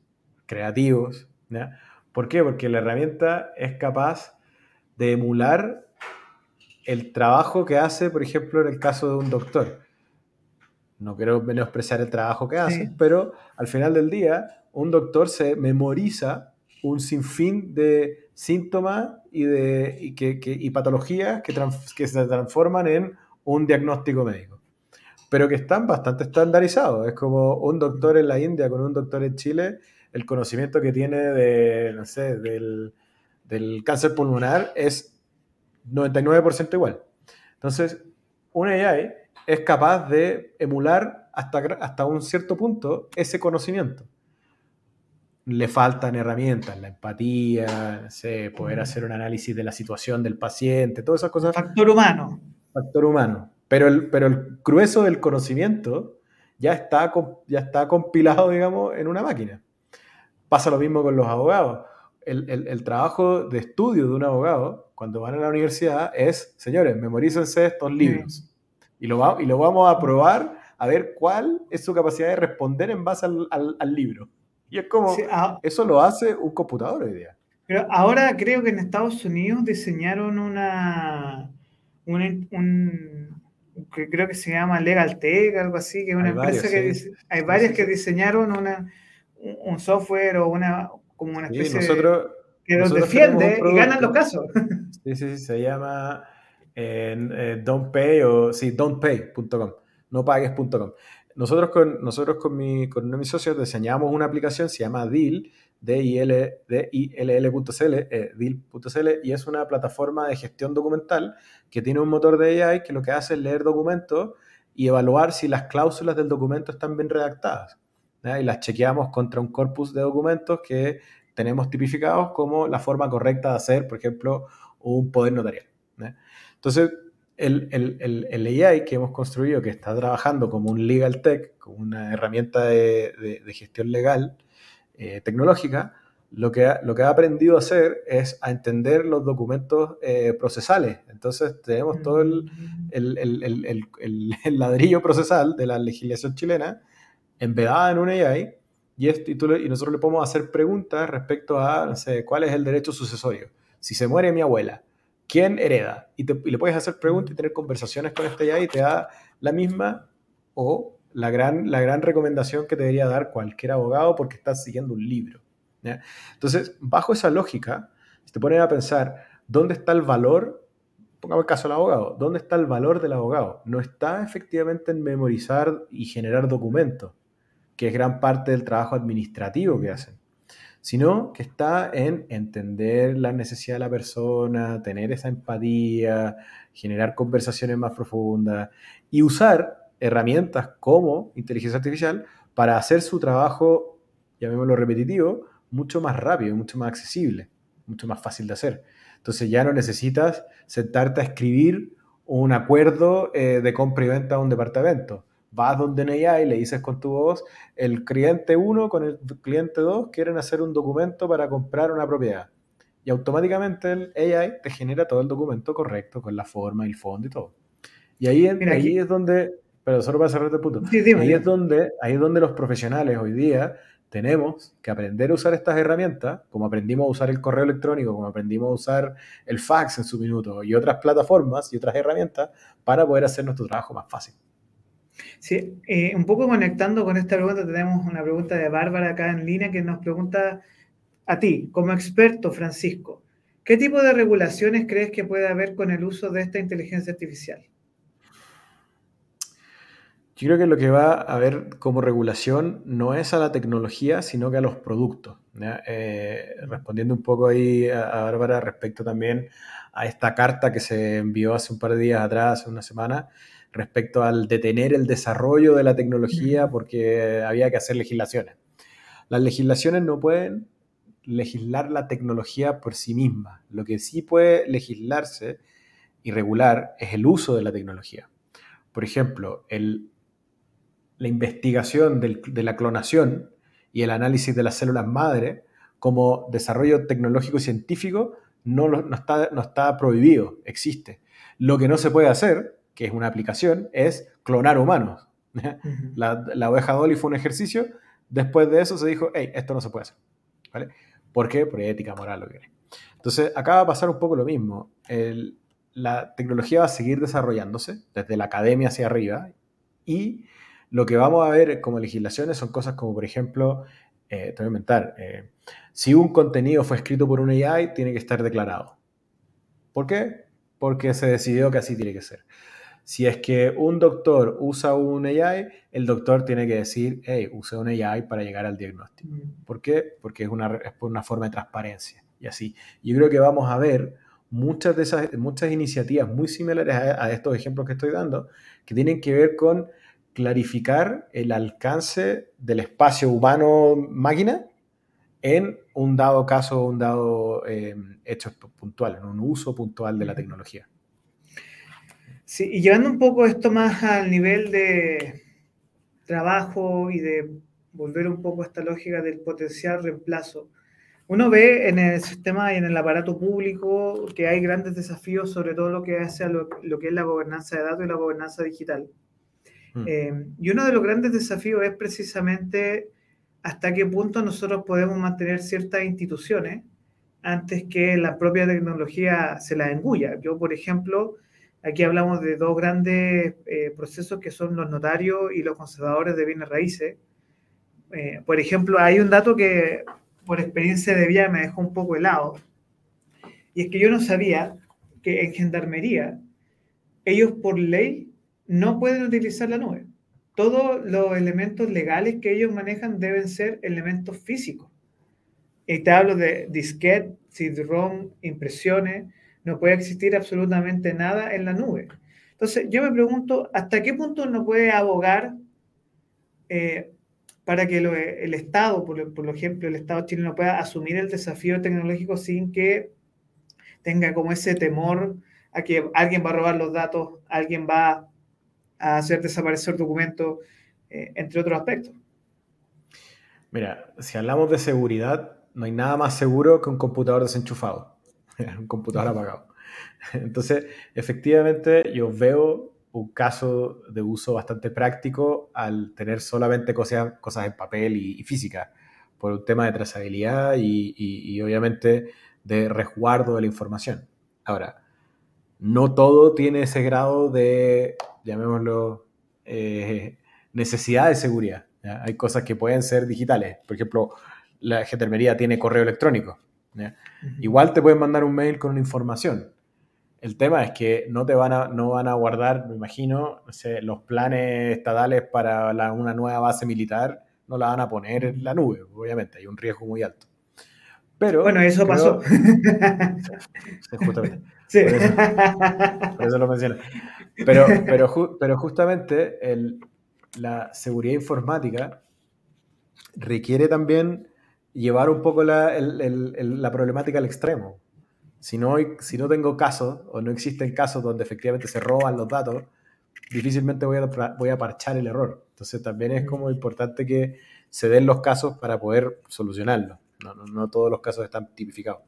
creativos. ¿Por qué? Porque la herramienta es capaz de emular el trabajo que hace, por ejemplo, en el caso de un doctor. No quiero menospreciar el trabajo que hace, pero al final del día, un doctor se memoriza un sinfín de síntomas y, de, que, patologías que, que se transforman en un diagnóstico médico, pero que están bastante estandarizados. Es como un doctor en la India con un doctor en Chile, el conocimiento que tiene de, no sé, del, cáncer pulmonar es 99% igual. Entonces, un AI es capaz de emular hasta, hasta un cierto punto ese conocimiento le faltan herramientas, la empatía, poder hacer un análisis de la situación del paciente, todas esas cosas. Factor humano. Factor humano. Pero el, pero el grueso del conocimiento ya está, ya está compilado, digamos, en una máquina. Pasa lo mismo con los abogados. El, trabajo de estudio de un abogado, cuando van a la universidad, es, señores, memorícense estos libros. Y, lo y lo vamos a probar a ver cuál es su capacidad de responder en base al libro. Y es como, ah. eso lo hace un computador hoy día. Pero ahora creo que en Estados Unidos diseñaron una, un, creo que se llama Legal Tech, algo así, que es una empresa que hay varias que diseñaron una, un software o una como una especie nosotros, que los defiende y ganan los casos. Sí, sí, sí, se llama eh, Don't Pay o sí, don'tpay.com, no pagues.com. Nosotros con, nosotros con, mi, con uno de mis socios diseñamos una aplicación, se llama Deal, D-I-L-L.cl, eh, Deal.cl, y es una plataforma de gestión documental que tiene un motor de AI que lo que hace es leer documentos y evaluar si las cláusulas del documento están bien redactadas. Y las chequeamos contra un corpus de documentos que tenemos tipificados como la forma correcta de hacer, por ejemplo, un poder notarial. Entonces, el, el, el, AI que hemos construido, que está trabajando como un legal tech, como una herramienta de, de, gestión legal eh, tecnológica, lo que, ha, lo que ha aprendido a hacer es a entender los documentos eh, procesales. Entonces tenemos todo el, el, ladrillo procesal de la legislación chilena embedada en un AI y, y, y, nosotros le podemos hacer preguntas respecto a, no sé, cuál es el derecho sucesorio. Si se muere mi abuela, quién hereda. Y, le puedes hacer preguntas y tener conversaciones con este ya y te da la misma o la gran, la gran recomendación que te debería dar cualquier abogado porque estás siguiendo un libro. Entonces, bajo esa lógica, si te pones a pensar, ¿dónde está el valor? Pongamos el caso del abogado. ¿Dónde está el valor del abogado? No está efectivamente en memorizar y generar documentos, que es gran parte del trabajo administrativo que hacen sino que está en entender la necesidad de la persona, tener esa empatía, generar conversaciones más profundas y usar herramientas como inteligencia artificial para hacer su trabajo, llamémoslo repetitivo, mucho más rápido, mucho más accesible, mucho más fácil de hacer. Entonces ya no necesitas sentarte a escribir un acuerdo eh, de compra y venta a un departamento vas donde en AI y le dices con tu voz, el cliente 1 con el cliente 2 quieren hacer un documento para comprar una propiedad. Y automáticamente el AI te genera todo el documento correcto, con la forma, el fondo y todo. Y ahí, ahí es donde, pero solo para cerrar este punto, ahí, es donde, ahí es donde los profesionales hoy día tenemos que aprender a usar estas herramientas, como aprendimos a usar el correo electrónico, como aprendimos a usar el fax en su minuto y otras plataformas y otras herramientas para poder hacer nuestro trabajo más fácil. Sí, eh, un poco conectando con esta pregunta, tenemos una pregunta de Bárbara acá en línea que nos pregunta a ti, como experto, Francisco, ¿qué tipo de regulaciones crees que puede haber con el uso de esta inteligencia artificial? Yo creo que lo que va a haber como regulación no es a la tecnología, sino que a los productos. Eh, respondiendo un poco ahí a, a Bárbara respecto también a esta carta que se envió hace un par de días atrás, hace una semana, respecto al detener el desarrollo de la tecnología porque había que hacer legislaciones. Las legislaciones no pueden legislar la tecnología por sí misma. Lo que sí puede legislarse y regular es el uso de la tecnología. Por ejemplo, la investigación de la clonación y el análisis de las células madre como desarrollo tecnológico y científico no, está, no está prohibido, existe. Lo que no se puede hacer, que es una aplicación, es clonar humanos. la, la, oveja Dolly fue un ejercicio, después de eso se dijo, hey, esto no se puede hacer. ¿Vale? ¿Por qué? Por ética, moral, lo que Entonces, acá va a pasar un poco lo mismo. la tecnología va a seguir desarrollándose desde la academia hacia arriba y lo que vamos a ver como legislaciones son cosas como, por ejemplo, eh, te voy a inventar, eh, si un contenido fue escrito por un AI, tiene que estar declarado. ¿Por qué? Porque se decidió que así tiene que ser. Si es que un doctor usa un AI, el doctor tiene que decir, hey, use un AI para llegar al diagnóstico. Mm. ¿Por qué? Porque es una, es una forma de transparencia y así. Yo creo que vamos a ver muchas de esas muchas iniciativas muy similares a, estos ejemplos que estoy dando, que tienen que ver con clarificar el alcance del espacio humano-máquina en un dado caso, un dado eh, hecho puntual, en un uso puntual de la tecnología. Sí, y llevando un poco esto más al nivel de trabajo y de volver un poco a esta lógica del potencial reemplazo, uno ve en el sistema y en el aparato público que hay grandes desafíos sobre todo lo que hace a lo, que es la gobernanza de datos y la gobernanza digital. Mm. Eh, y uno de los grandes desafíos es precisamente hasta qué punto nosotros podemos mantener ciertas instituciones antes que la propia tecnología se las engulla. Yo, por ejemplo, Aquí hablamos de dos grandes eh, procesos que son los notarios y los conservadores de bienes raíces. Eh, por ejemplo, hay un dato que por experiencia de vida me dejó un poco helado. Y es que yo no sabía que en Gendarmería ellos por ley no pueden utilizar la nube. Todos los elementos legales que ellos manejan deben ser elementos físicos. Y te hablo de disquete, CD-ROM, impresiones, no puede existir absolutamente nada en la nube. Entonces, yo me pregunto, ¿hasta qué punto no puede abogar eh, para que el Estado, por, por, ejemplo, el Estado chileno pueda asumir el desafío tecnológico sin que tenga como ese temor a que alguien va a robar los datos, alguien va a hacer desaparecer documentos, eh, entre otros aspectos? Mira, si hablamos de seguridad, no hay nada más seguro que un computador desenchufado. un computador apagado. Entonces, efectivamente, yo veo un caso de uso bastante práctico al tener solamente cosas, cosas en papel y, física, por un tema de trazabilidad y, obviamente de resguardo de la información. Ahora, no todo tiene ese grado de, llamémoslo, eh, necesidad de seguridad. Hay cosas que pueden ser digitales. Por ejemplo, la gendarmería tiene correo electrónico. Igual te pueden mandar un mail con una información. El tema es que no te van a, no van a guardar, me imagino, los planes estatales para una nueva base militar, no la van a poner en la nube, obviamente, hay un riesgo muy alto. Pero, bueno, eso pasó. justamente. Sí. Por, eso, lo mencioné. Pero, pero, pero justamente la seguridad informática requiere también llevar un poco la, problemática al extremo. Si no, si no tengo casos o no existen casos donde efectivamente se roban los datos, difícilmente voy a, voy a parchar el error. Entonces también es como importante que se den los casos para poder solucionarlo. No, no, todos los casos están tipificados.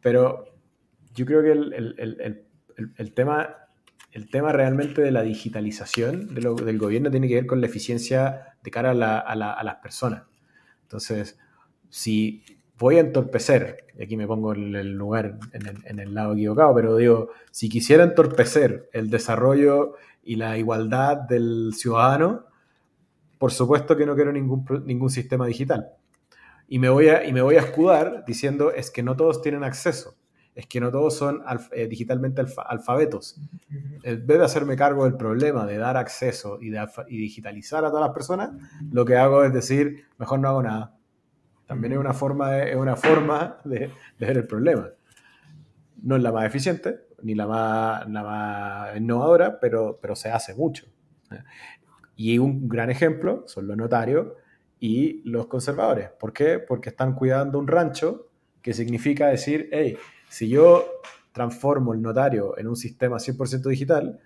Pero yo creo que el, tema, el tema realmente de la digitalización del gobierno tiene que ver con la eficiencia de cara a, a las personas. Entonces, si voy a entorpecer, y aquí me pongo en el lugar, en el, lado equivocado, pero digo, si quisiera entorpecer el desarrollo y la igualdad del ciudadano, por supuesto que no quiero ningún, ningún sistema digital. Y me, voy a, y me voy a escudar diciendo, es que no todos tienen acceso, es que no todos son eh, digitalmente alfabetos. En vez de hacerme cargo del problema de dar acceso y digitalizar a todas las personas, lo que hago es decir, mejor no hago nada también es una forma de, es una forma de, ver el problema. No es la más eficiente, ni la más, la más innovadora, pero, pero se hace mucho. Y un gran ejemplo son los notarios y los conservadores. ¿Por qué? Porque están cuidando un rancho, que significa decir, hey, si yo transformo el notario en un sistema 100% digital,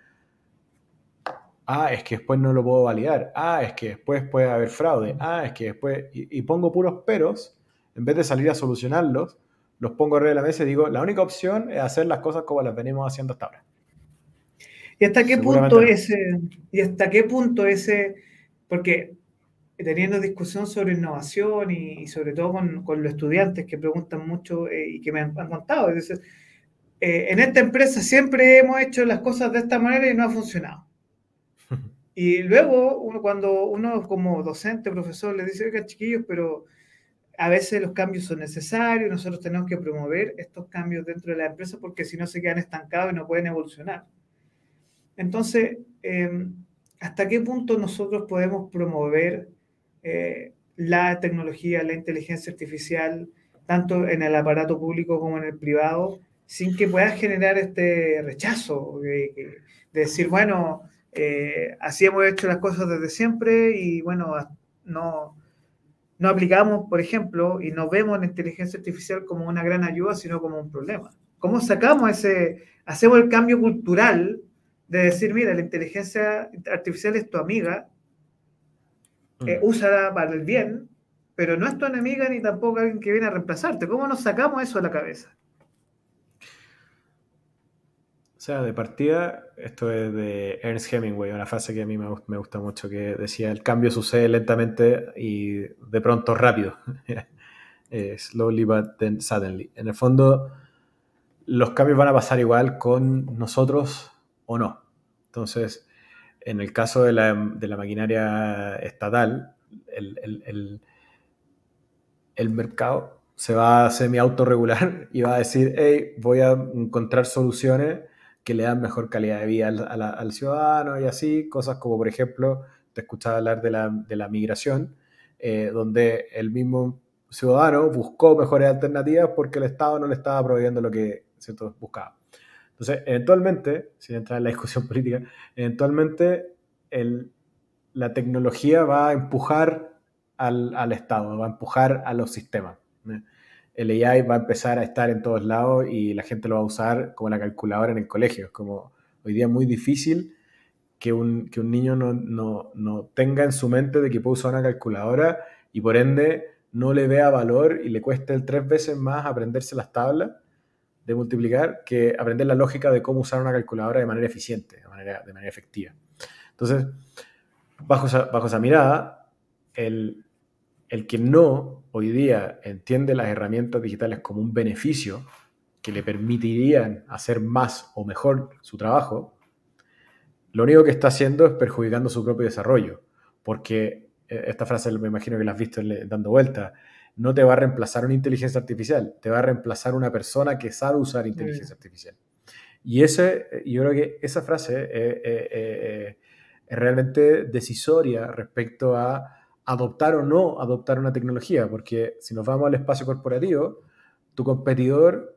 ah, es que después no lo puedo validar, ah, es que después puede haber fraude, ah, es que después, y, pongo puros peros, en vez de salir a solucionarlos, los pongo arriba de la mesa y digo, la única opción es hacer las cosas como las venimos haciendo hasta ahora. ¿Y hasta qué punto ese, y hasta qué punto ese, porque teniendo discusión sobre innovación y, sobre todo con, con, los estudiantes que preguntan mucho eh, y que me han, contado. Es decir, eh, en esta empresa siempre hemos hecho las cosas de esta manera y no ha funcionado. Y luego, uno, cuando uno como docente, profesor, le dice, oiga, chiquillos, pero a veces los cambios son necesarios, nosotros tenemos que promover estos cambios dentro de la empresa porque si no se quedan estancados y no pueden evolucionar. Entonces, em, ¿hasta qué punto nosotros podemos promover eh, la tecnología, la inteligencia artificial, tanto en el aparato público como en el privado, sin que pueda generar este rechazo de, decir, bueno, eh, así hemos hecho las cosas desde siempre y bueno, no, no aplicamos, por ejemplo, y no vemos la inteligencia artificial como una gran ayuda, sino como un problema. ¿Cómo sacamos ese, hacemos el cambio cultural de decir, mira, la inteligencia artificial es tu amiga, eh, mm. úsala para el bien, pero no es tu enemiga ni tampoco alguien que viene a reemplazarte. ¿Cómo nos sacamos eso de la cabeza? O sea, de partida, esto es de Ernst Hemingway, una frase que a mí me, gusta mucho, que decía, el cambio sucede lentamente y de pronto rápido. Slowly but then suddenly. En el fondo, los cambios van a pasar igual con nosotros o no. Entonces, en el caso de la, maquinaria estatal, el, el, mercado se va a semi-autorregular y va a decir, hey, voy a encontrar soluciones que le dan mejor calidad de vida al, ciudadano y así, cosas como, por ejemplo, te escuchaba hablar de la, migración, eh, donde el mismo ciudadano buscó mejores alternativas porque el Estado no le estaba proveyendo lo que ¿cierto? buscaba. Entonces, eventualmente, sin entrar en la discusión política, eventualmente la tecnología va a empujar al, Estado, va a empujar a los sistemas. El AI va a empezar a estar en todos lados y la gente lo va a usar como la calculadora en el colegio. Es como hoy día muy difícil que un, un niño no, no, no, tenga en su mente de que puede usar una calculadora y por ende no le vea valor y le cueste tres veces más aprenderse las tablas de multiplicar que aprender la lógica de cómo usar una calculadora de manera eficiente, de manera, de manera efectiva. Entonces, bajo bajo esa mirada, el, el que no hoy día entiende las herramientas digitales como un beneficio que le permitirían hacer más o mejor su trabajo, lo único que está haciendo es perjudicando su propio desarrollo, porque eh, esta frase me imagino que la has visto dando vuelta, no te va a reemplazar una inteligencia artificial, te va a reemplazar una persona que sabe usar inteligencia artificial. Y ese, yo creo que esa frase es realmente decisoria respecto a adoptar o no adoptar una tecnología, porque si nos vamos al espacio corporativo, tu competidor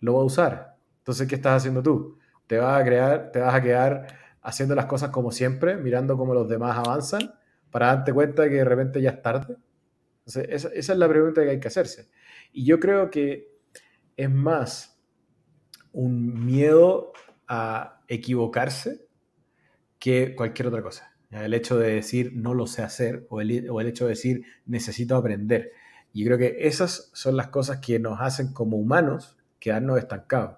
lo va a usar. Entonces, ¿qué estás haciendo tú? Te vas a crear, te vas a quedar haciendo las cosas como siempre, mirando cómo los demás avanzan, para darte cuenta que de repente ya es tarde esa, es la pregunta que hay que hacerse. Y yo creo que es más un miedo a equivocarse que cualquier otra cosa. El hecho de decir no lo sé hacer o el, o el hecho de decir necesito aprender. Y creo que esas son las cosas que nos hacen como humanos quedarnos estancados.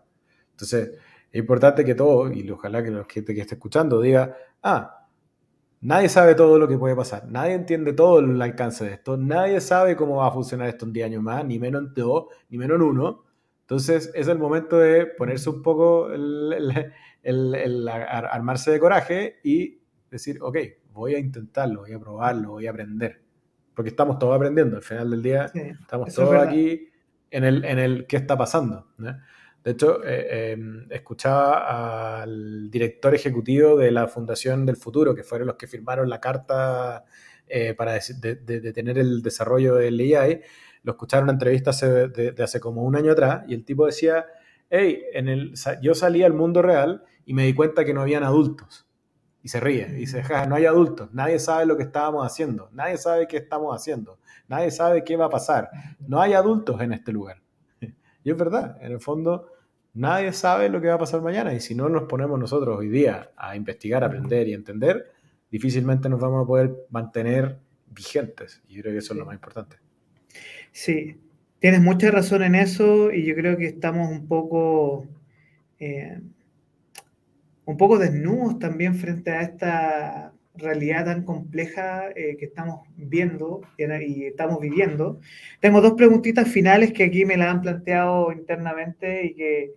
Entonces, es importante que todo, y ojalá que los que te que esté escuchando diga, ah, Nadie sabe todo lo que puede pasar, nadie entiende todo el alcance de esto, nadie sabe cómo va a funcionar esto en 10 años más, ni menos en 2, ni menos en 1. Entonces es el momento de ponerse un poco, el, armarse de coraje y decir, ok, voy a intentarlo, voy a probarlo, voy a aprender. Porque estamos todos aprendiendo, al final del día estamos todos aquí en el, en el qué está pasando. De hecho, eh, em, escuchaba al director ejecutivo de la Fundación del Futuro, que fueron los que firmaron la carta eh, para detener el desarrollo del AI. Lo escucharon en una entrevista hace, de, hace como un año atrás y el tipo decía, hey, en el, yo salí al mundo real y me di cuenta que no habían adultos. Y se ríe. Y dice, no hay adultos, nadie sabe lo que estábamos haciendo, nadie sabe qué estamos haciendo, nadie sabe qué va a pasar. No hay adultos en este lugar. Y es verdad, en el fondo, nadie sabe lo que va a pasar mañana. Y si no nos ponemos nosotros hoy día a investigar, aprender y entender, difícilmente nos vamos a poder mantener vigentes. Y yo creo que eso es lo más importante. Sí, tienes mucha razón en eso y yo creo que estamos un poco, eh, un poco desnudos también frente a esta realidad tan compleja eh, que estamos viendo y estamos viviendo. Tengo dos preguntitas finales que aquí me las han planteado internamente y que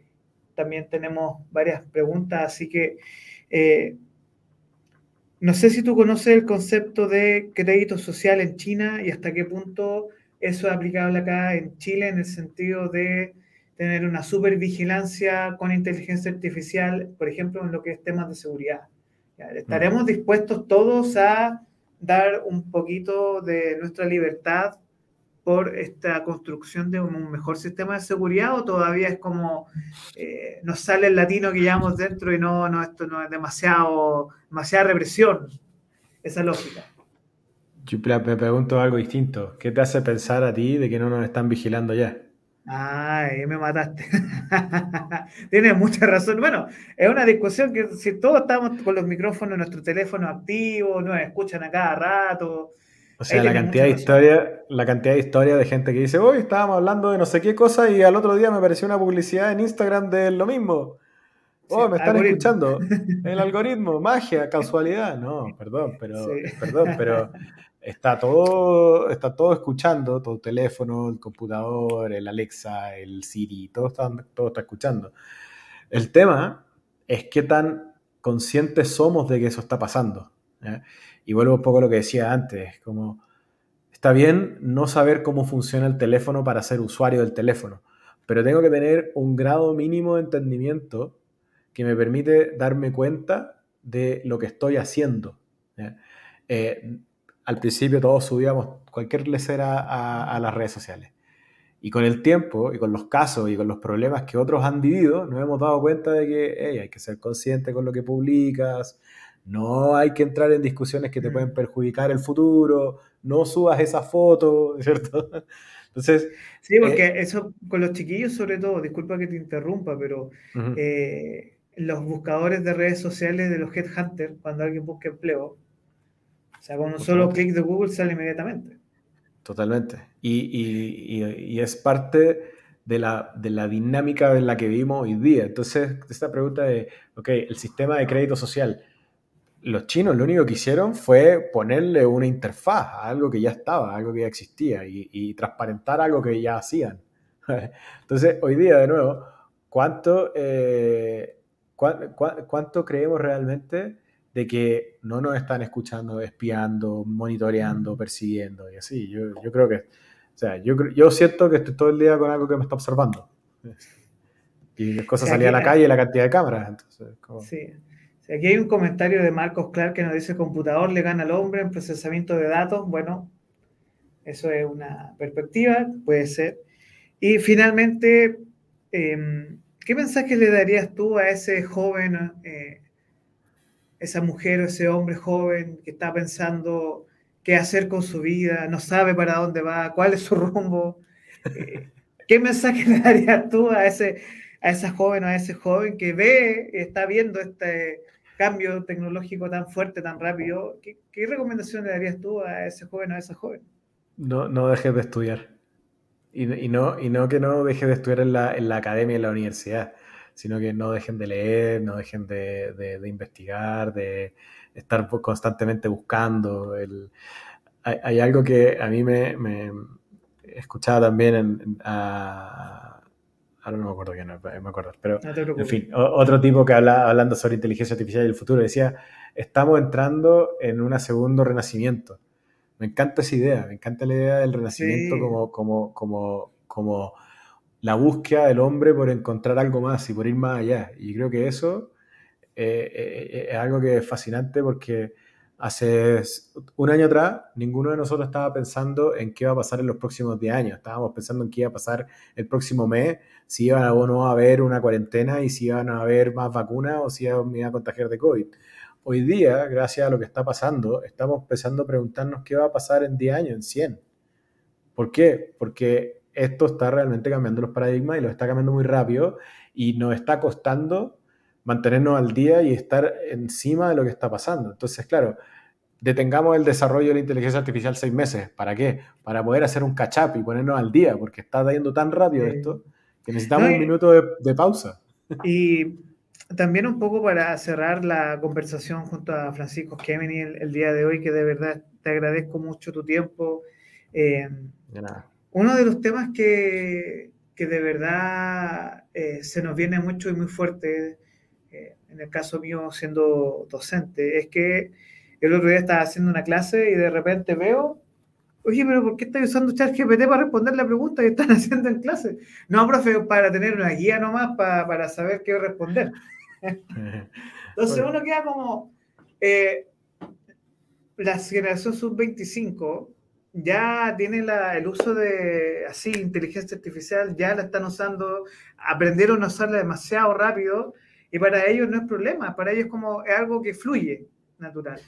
también tenemos varias preguntas, así que eh, no sé si tú conoces el concepto de crédito social en China y hasta qué punto eso es aplicable acá en Chile en el sentido de tener una supervigilancia con inteligencia artificial, por ejemplo, en lo que es temas de seguridad. ¿Estaremos mm. dispuestos todos a dar un poquito de nuestra libertad por esta construcción de un mejor sistema de seguridad o todavía es como eh, nos sale el latino que llevamos dentro y no, no, esto no es demasiado, demasiada represión, esa lógica? Yo me pregunto algo distinto. ¿Qué te hace pensar a ti de que no nos están vigilando ya? Ay, me mataste. Tienes mucha razón. Bueno, es una discusión que si todos estamos con los micrófonos nuestro teléfono activos, nos escuchan a cada rato. O sea, la cantidad de historia, la cantidad de historia de gente que dice, hoy estábamos hablando de no sé qué cosa y al otro día me apareció una publicidad en Instagram de lo mismo. Oh, me están escuchando. El algoritmo, magia, casualidad. No, perdón, pero, perdón, pero está todo, está todo escuchando, todo el teléfono, el computador, el Alexa, el Siri, todo está, todo está escuchando. El tema es qué tan conscientes somos de que eso está pasando. Y vuelvo un poco a lo que decía antes, como está bien no saber cómo funciona el teléfono para ser usuario del teléfono, pero tengo que tener un grado mínimo de entendimiento que me permite darme cuenta de lo que estoy haciendo. Al principio todos subíamos cualquier lecera a, las redes sociales. Y con el tiempo, y con los casos, y con los problemas que otros han vivido, nos hemos dado cuenta de que hay que ser consciente con lo que publicas, no hay que entrar en discusiones que te pueden mm. perjudicar el futuro, no subas esa foto, ¿cierto? Entonces... Sí, porque eh, eso con los chiquillos sobre todo, disculpa que te interrumpa, pero los buscadores de redes sociales de los headhunters, cuando alguien busca empleo, sea, con un solo clic de Google sale inmediatamente. Totalmente. Y, es parte de la, de la, dinámica en la que vivimos hoy día. Entonces, esta pregunta de, ok, el sistema de crédito social, los chinos lo único que hicieron fue ponerle una interfaz a algo que ya estaba, algo que ya existía y, transparentar algo que ya hacían. Entonces, hoy día, de nuevo, ¿cuánto, eh, ¿Cuánto creemos realmente de que no nos están escuchando, espiando, monitoreando, persiguiendo y así? Yo, yo creo que, o sea, yo, yo siento que estoy todo el día con algo que me está observando. Y las cosas salían a la calle y la cantidad de cámaras. Entonces, Sí. Aquí hay un comentario de Marcos Clark que nos dice computador le gana al hombre en procesamiento de datos. Bueno, eso es una perspectiva, puede ser. Y finalmente, eh, ¿Qué mensaje le darías tú a ese joven, eh, esa mujer o ese hombre joven que está pensando qué hacer con su vida, no sabe para dónde va, cuál es su rumbo? Eh, ¿Qué mensaje le darías tú a, ese, a esa joven o a ese joven que ve, está viendo este cambio tecnológico tan fuerte, tan rápido? ¿Qué, recomendación le darías tú a ese joven o a esa joven? No, no dejes de estudiar. Y, no, y no que no dejen de estudiar en la, en la academia, en la universidad, sino que no dejen de leer, no dejen de, de, investigar, de estar constantemente buscando. El, hay, algo que a mí me, me escuchaba también en, ahora no me acuerdo quién, me acuerdo, pero en fin, otro tipo que habla, hablando sobre inteligencia artificial y el futuro decía, estamos entrando en un segundo renacimiento me encanta esa idea, me encanta la idea del renacimiento como, como, como, como la búsqueda del hombre por encontrar algo más y por ir más allá. Y creo que eso eh, eh, eh, es algo que es fascinante porque hace un año atrás ninguno de nosotros estaba pensando en qué iba a pasar en los próximos 10 años. Estábamos pensando en qué iba a pasar el próximo mes, si iba o no a haber una cuarentena y si iban a haber más vacunas o si iba a contagiar de COVID. hoy día, gracias a lo que está pasando, estamos empezando a preguntarnos qué va a pasar en 10 años, en 100. ¿Por qué? Porque esto está realmente cambiando los paradigmas y lo está cambiando muy rápido y nos está costando mantenernos al día y estar encima de lo que está pasando. Entonces, claro, detengamos el desarrollo de la inteligencia artificial seis meses. ¿Para qué? Para poder hacer un catch-up y ponernos al día, porque está yendo tan rápido esto que necesitamos un minuto de, pausa. Y también un poco para cerrar la conversación junto a Francisco Kemeny el, día de hoy, que de verdad te agradezco mucho tu tiempo. Eh, de nada. Uno de los temas que, que de verdad eh, se nos viene mucho y muy fuerte, eh, en el caso mío siendo docente, es que el otro día estaba haciendo una clase y de repente veo, oye, pero ¿por qué estás usando ChatGPT para responder la pregunta que están haciendo en clase? No, profe, para tener una guía nomás para, para saber qué responder. Entonces uno queda como, eh, la generación sub-25 ya tiene el uso de así inteligencia artificial, ya la están usando, aprendieron a usarla demasiado rápido y para ellos no es problema, para ellos como es algo que fluye natural.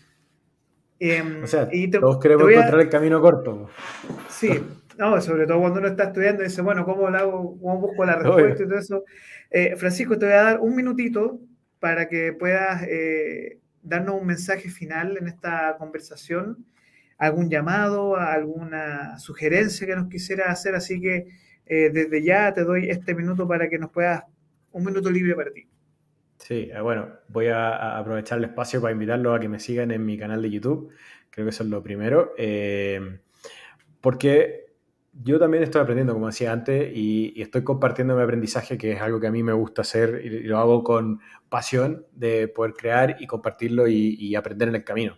Em, o sea, todos queremos encontrar el camino corto. Sí, no, sobre todo cuando uno está estudiando y dice, bueno, ¿cómo, lo hago, cómo busco la respuesta y todo eso? Eh, Francisco, te voy a dar un minutito para que puedas eh, darnos un mensaje final en esta conversación algún llamado, alguna sugerencia que nos quisiera hacer, así que eh, desde ya te doy este minuto para que nos puedas, un minuto libre para ti. Sí, eh, bueno, voy a aprovechar el espacio para invitarlos a que me sigan en mi canal de YouTube, creo que eso es lo primero, eh, porque yo también estoy aprendiendo, como decía antes, y, estoy compartiendo mi aprendizaje, que es algo que a mí me gusta hacer y, lo hago con pasión de poder crear y compartirlo y aprender en el camino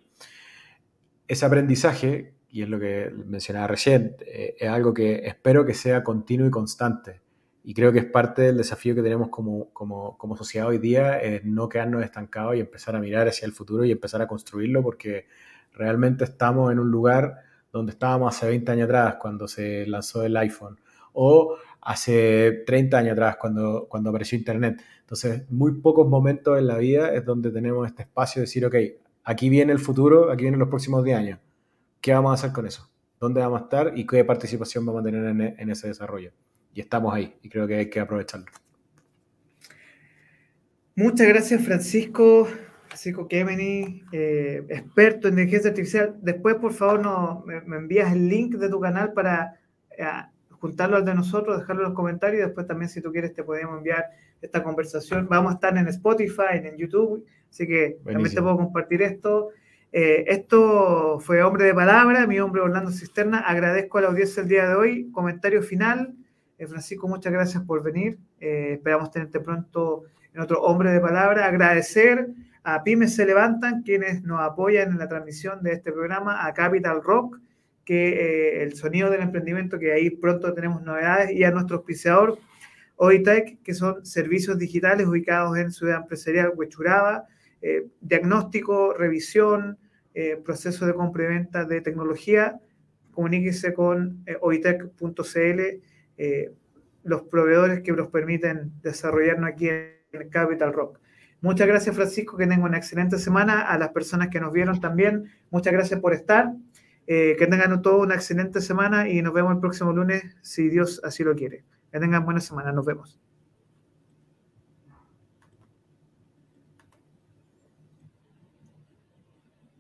ese aprendizaje, y es lo que mencionaba recién, eh, es algo que espero que sea continuo y constante. Y creo que es parte del desafío que tenemos como, como, como sociedad hoy día, es no quedarnos estancados y empezar a mirar hacia el futuro y empezar a construirlo, porque realmente estamos en un lugar donde estábamos hace 20 años atrás cuando se lanzó el iPhone, o hace 30 años atrás cuando, cuando apareció Internet. Entonces, muy pocos momentos en la vida es donde tenemos este espacio de decir, ok, aquí viene el futuro, aquí vienen los próximos 10 años. ¿Qué vamos a hacer con eso? ¿Dónde vamos a estar y qué participación vamos a tener en, ese desarrollo? Y estamos ahí y creo que hay que aprovecharlo. Muchas gracias, Francisco. Francisco Kemeny, eh, experto en inteligencia artificial. Después, por favor, no, me, envías el link de tu canal para eh, juntarlo al de nosotros, dejarlo en los comentarios. Después también, si tú quieres, te podemos enviar esta conversación. Vamos a estar en Spotify, en YouTube Así que también te puedo compartir esto. Eh, esto fue Hombre de Palabra, mi hombre Orlando Cisterna. Agradezco a la audiencia el día de hoy. Comentario final. Eh, Francisco, muchas gracias por venir. Eh, esperamos tenerte pronto en otro Hombre de Palabra. Agradecer a Pymes Se Levantan, quienes nos apoyan en la transmisión de este programa, a Capital Rock, que el sonido del emprendimiento, que ahí pronto tenemos novedades, y a nuestro auspiciador, OITEC, que son servicios digitales ubicados en Ciudad Empresarial Huechuraba eh, diagnóstico, revisión, eh, proceso de compra y venta de tecnología, comuníquese con eh, oitec.cl, los proveedores que nos permiten desarrollarnos aquí en Capital Rock. Muchas gracias, Francisco, que tengan una excelente semana. A las personas que nos vieron también, muchas gracias por estar. que tengan toda una excelente semana y nos vemos el próximo lunes, si Dios así lo quiere. Que tengan buena semana. Nos vemos.